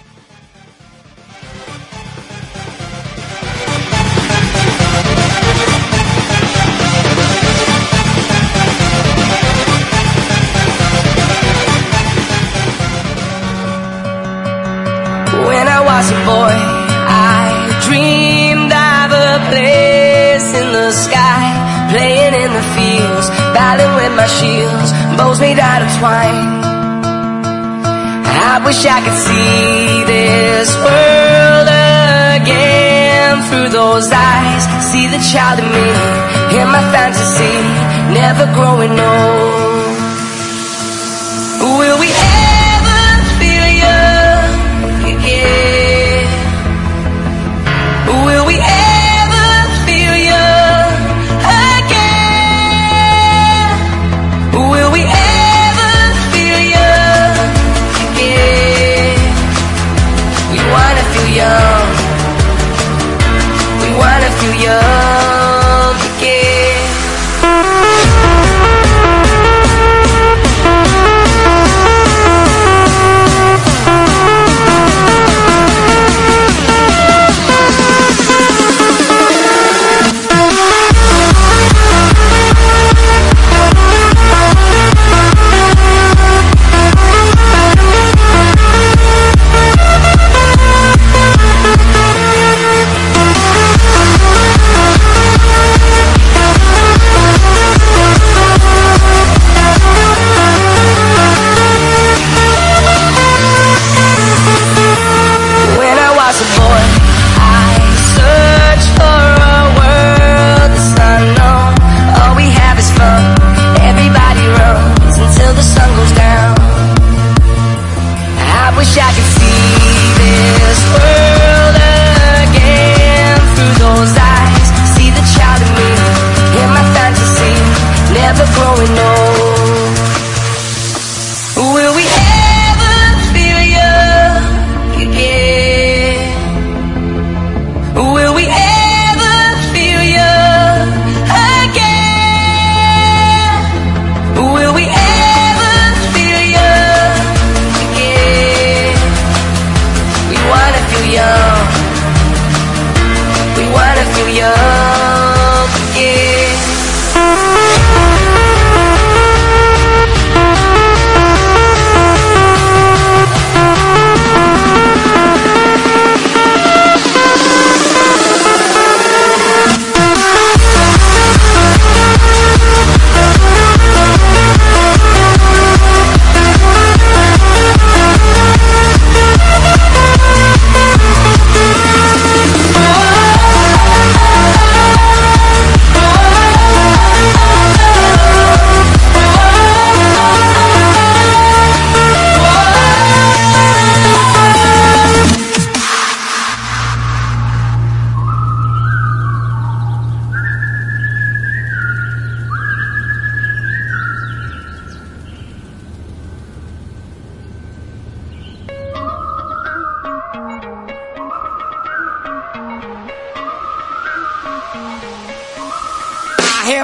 was a boy, I dreamed of a place in the sky, playing in the fields, battling with my shields, bows made out of twine. I wish I could see this world again through those eyes, see the child in me, hear my fantasy, never growing old.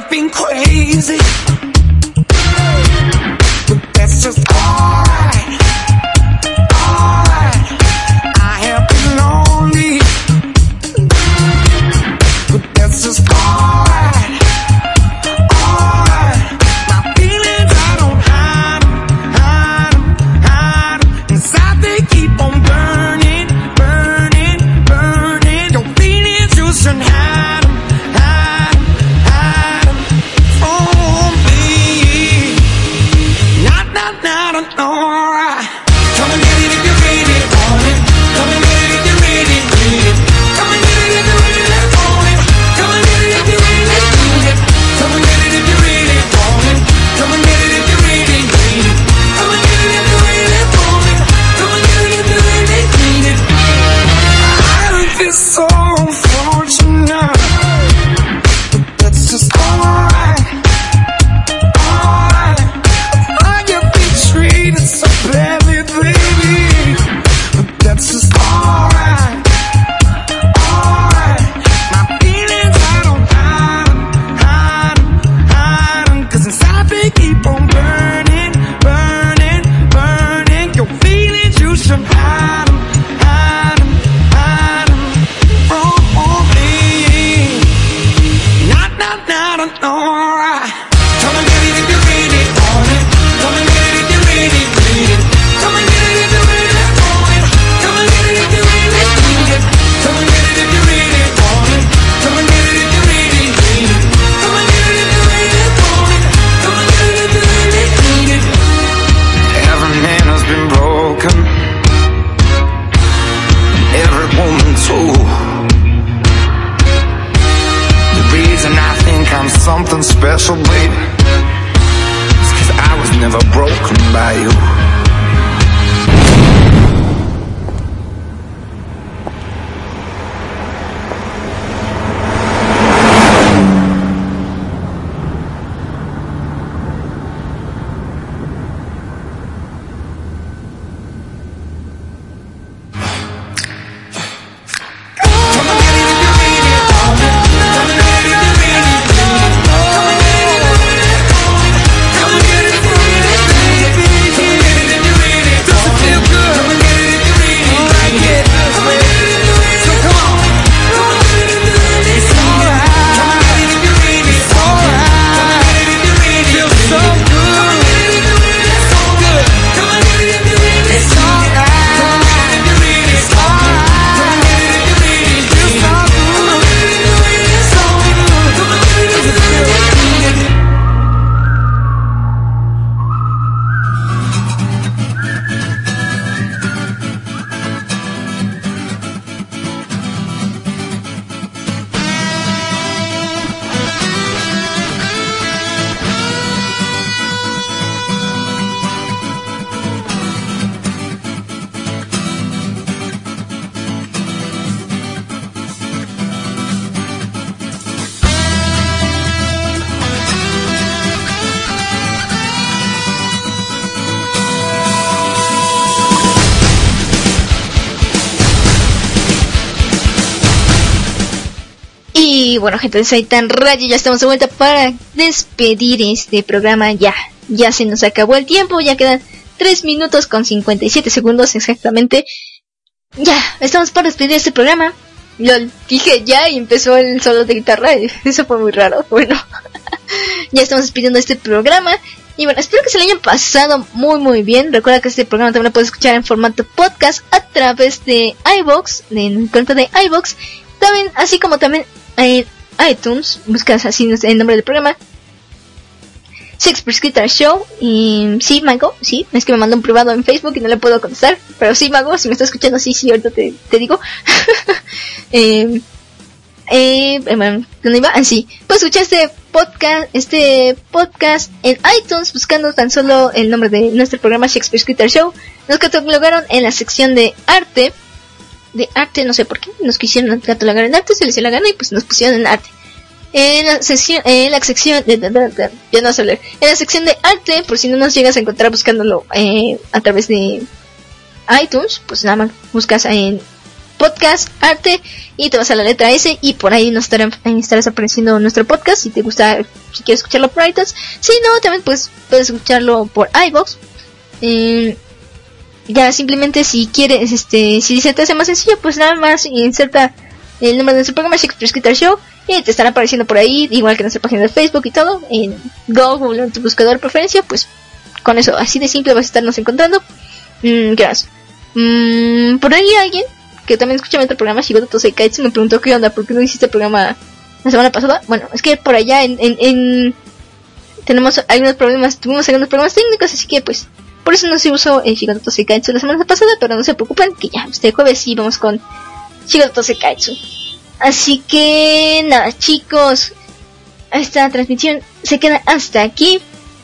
I've been crazy. Y bueno, gente de Saitan Radio, ya estamos de vuelta para despedir este programa. Ya, ya se nos acabó el tiempo, ya quedan 3 minutos con 57 segundos exactamente. Ya, estamos para despedir este programa. Yo dije ya y empezó el solo de guitarra. (laughs) Eso fue muy raro. Bueno, (laughs) ya estamos despidiendo este programa. Y bueno, espero que se lo hayan pasado muy muy bien. Recuerda que este programa también lo puedes escuchar en formato podcast a través de iBox, en cuenta de iBox. También, así como también en iTunes, buscas así el nombre del programa. Shakespeare's Guitar Show. Y sí, Mago, sí, es que me mandó un privado en Facebook y no le puedo contestar. Pero sí, Mago, si me está escuchando, sí, sí, ahorita te, digo. eh, (laughs) eh, ¿dónde iba? Ah, sí. Puedes escuchar este podcast, este podcast en iTunes buscando tan solo el nombre de nuestro programa Shakespeare's Guitar Show. Nos catalogaron en la sección de arte. De arte, no sé por qué. Nos quisieron catalogar en arte, se les dio la gana y pues nos pusieron en arte. En la sección, en la sección, de, ya no sé leer. En la sección de arte, por si no nos llegas a encontrar buscándolo eh, a través de iTunes, pues nada más buscas en podcast, arte y te vas a la letra S y por ahí nos estarán, ahí estarás apareciendo nuestro podcast si te gusta, si quieres escucharlo por iTunes. Si no, también pues puedes escucharlo por iBox. Ya simplemente si quieres, este, si se te hace más sencillo, pues nada más inserta el nombre de nuestro programa Shakespeare Guitar Show y te estará apareciendo por ahí, igual que nuestra página de Facebook y todo, en Google, en tu buscador de preferencia, pues con eso, así de simple vas a estarnos encontrando. Mm, ¿Qué más? Mm, por ahí alguien que también escucha otro programa, Shigoto Tosei Kaitsu, me preguntó qué onda, ¿por qué no hiciste el programa la semana pasada? Bueno, es que por allá en, en, en- tenemos algunos problemas, tuvimos algunos problemas técnicos, así que pues por eso no se usó el Shigoto Tosei Kaitsu la semana pasada, pero no se preocupen, que ya este jueves sí vamos con Shigoto Tosei Kaitsu. Así que nada, chicos, esta transmisión se queda hasta aquí.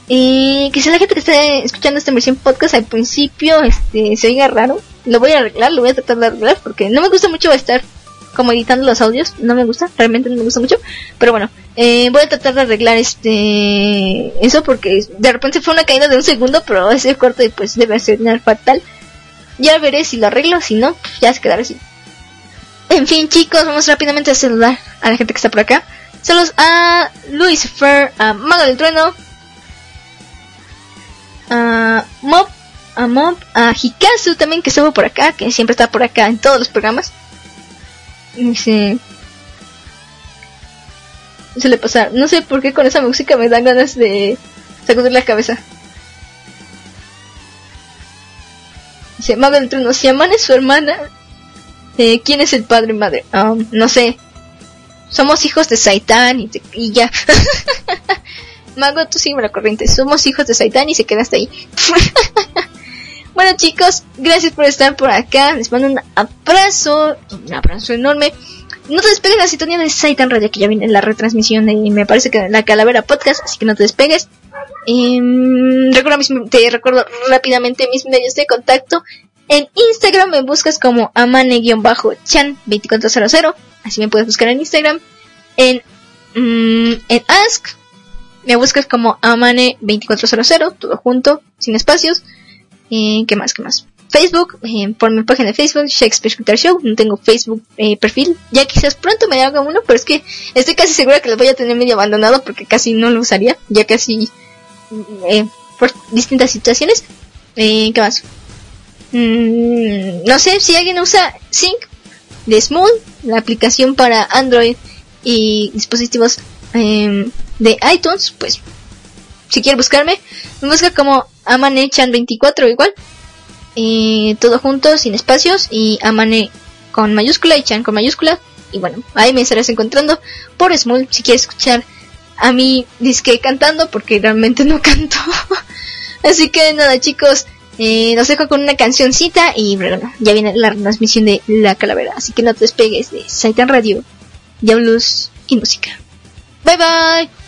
Y quizá la gente que esté escuchando esta versión podcast al principio este, se oiga raro. Lo voy a arreglar, lo voy a tratar de arreglar porque no me gusta mucho estar como editando los audios. No me gusta, realmente no me gusta mucho. Pero bueno, eh, voy a tratar de arreglar este eso porque de repente fue una caída de un segundo, pero ese corte pues debe ser fatal. Ya veré si lo arreglo, si no, pues, ya se quedará así. En fin, chicos, vamos rápidamente a saludar a la gente que está por acá. Saludos a Luis Fer, a Mago del Trueno, a Mob, a Mob, a Hikazu también que estuvo por acá, que siempre está por acá en todos los programas. Dice, se le pasa, no sé por qué con esa música me dan ganas de sacudir la cabeza. Dice, Mago del Trueno, si Amane es su hermana, eh, ¿quién es el padre madre? Um, no sé. Somos hijos de Saitán y, y ya. (laughs) Mago, tú sigue la corriente. Somos hijos de Saitán y se queda hasta ahí. (laughs) bueno, chicos, gracias por estar por acá. Les mando un abrazo, un abrazo enorme. no te despegues de la sintonía de Saitan Radio, que ya viene la retransmisión de, me parece que la Calavera Podcast, así que no te despegues. Em, te recuerdo rápidamente mis medios de contacto. En Instagram me buscas como amane-chan2400, así me puedes buscar en Instagram. En, mm, en Ask me buscas como amane2400, todo junto, sin espacios. Eh, ¿Qué más? ¿Qué más? Facebook, eh, por mi página de Facebook, Shakespeare Guitar Show. No tengo Facebook eh, perfil. Ya quizás pronto me haga uno, pero es que estoy casi segura que lo voy a tener medio abandonado porque casi no lo usaría. Ya casi eh, por distintas situaciones. Eh, ¿Qué más? Mm, no sé si alguien usa Sync de Small, la aplicación para Android y dispositivos em, de iTunes, pues si quiere buscarme, me busca como Amane-chan24 igual. Eh, todo junto, sin espacios, y Amane con mayúscula y Chan con mayúscula. Y bueno, ahí me estarás encontrando por Small si quieres escuchar a mí disque cantando, porque realmente no canto. (laughs) Así que nada chicos, eh, los dejo con una cancioncita y bueno, ya viene la transmisión de La Calavera. Así que no te despegues de Saitan Radio, Diablos y Música. Bye bye.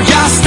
ya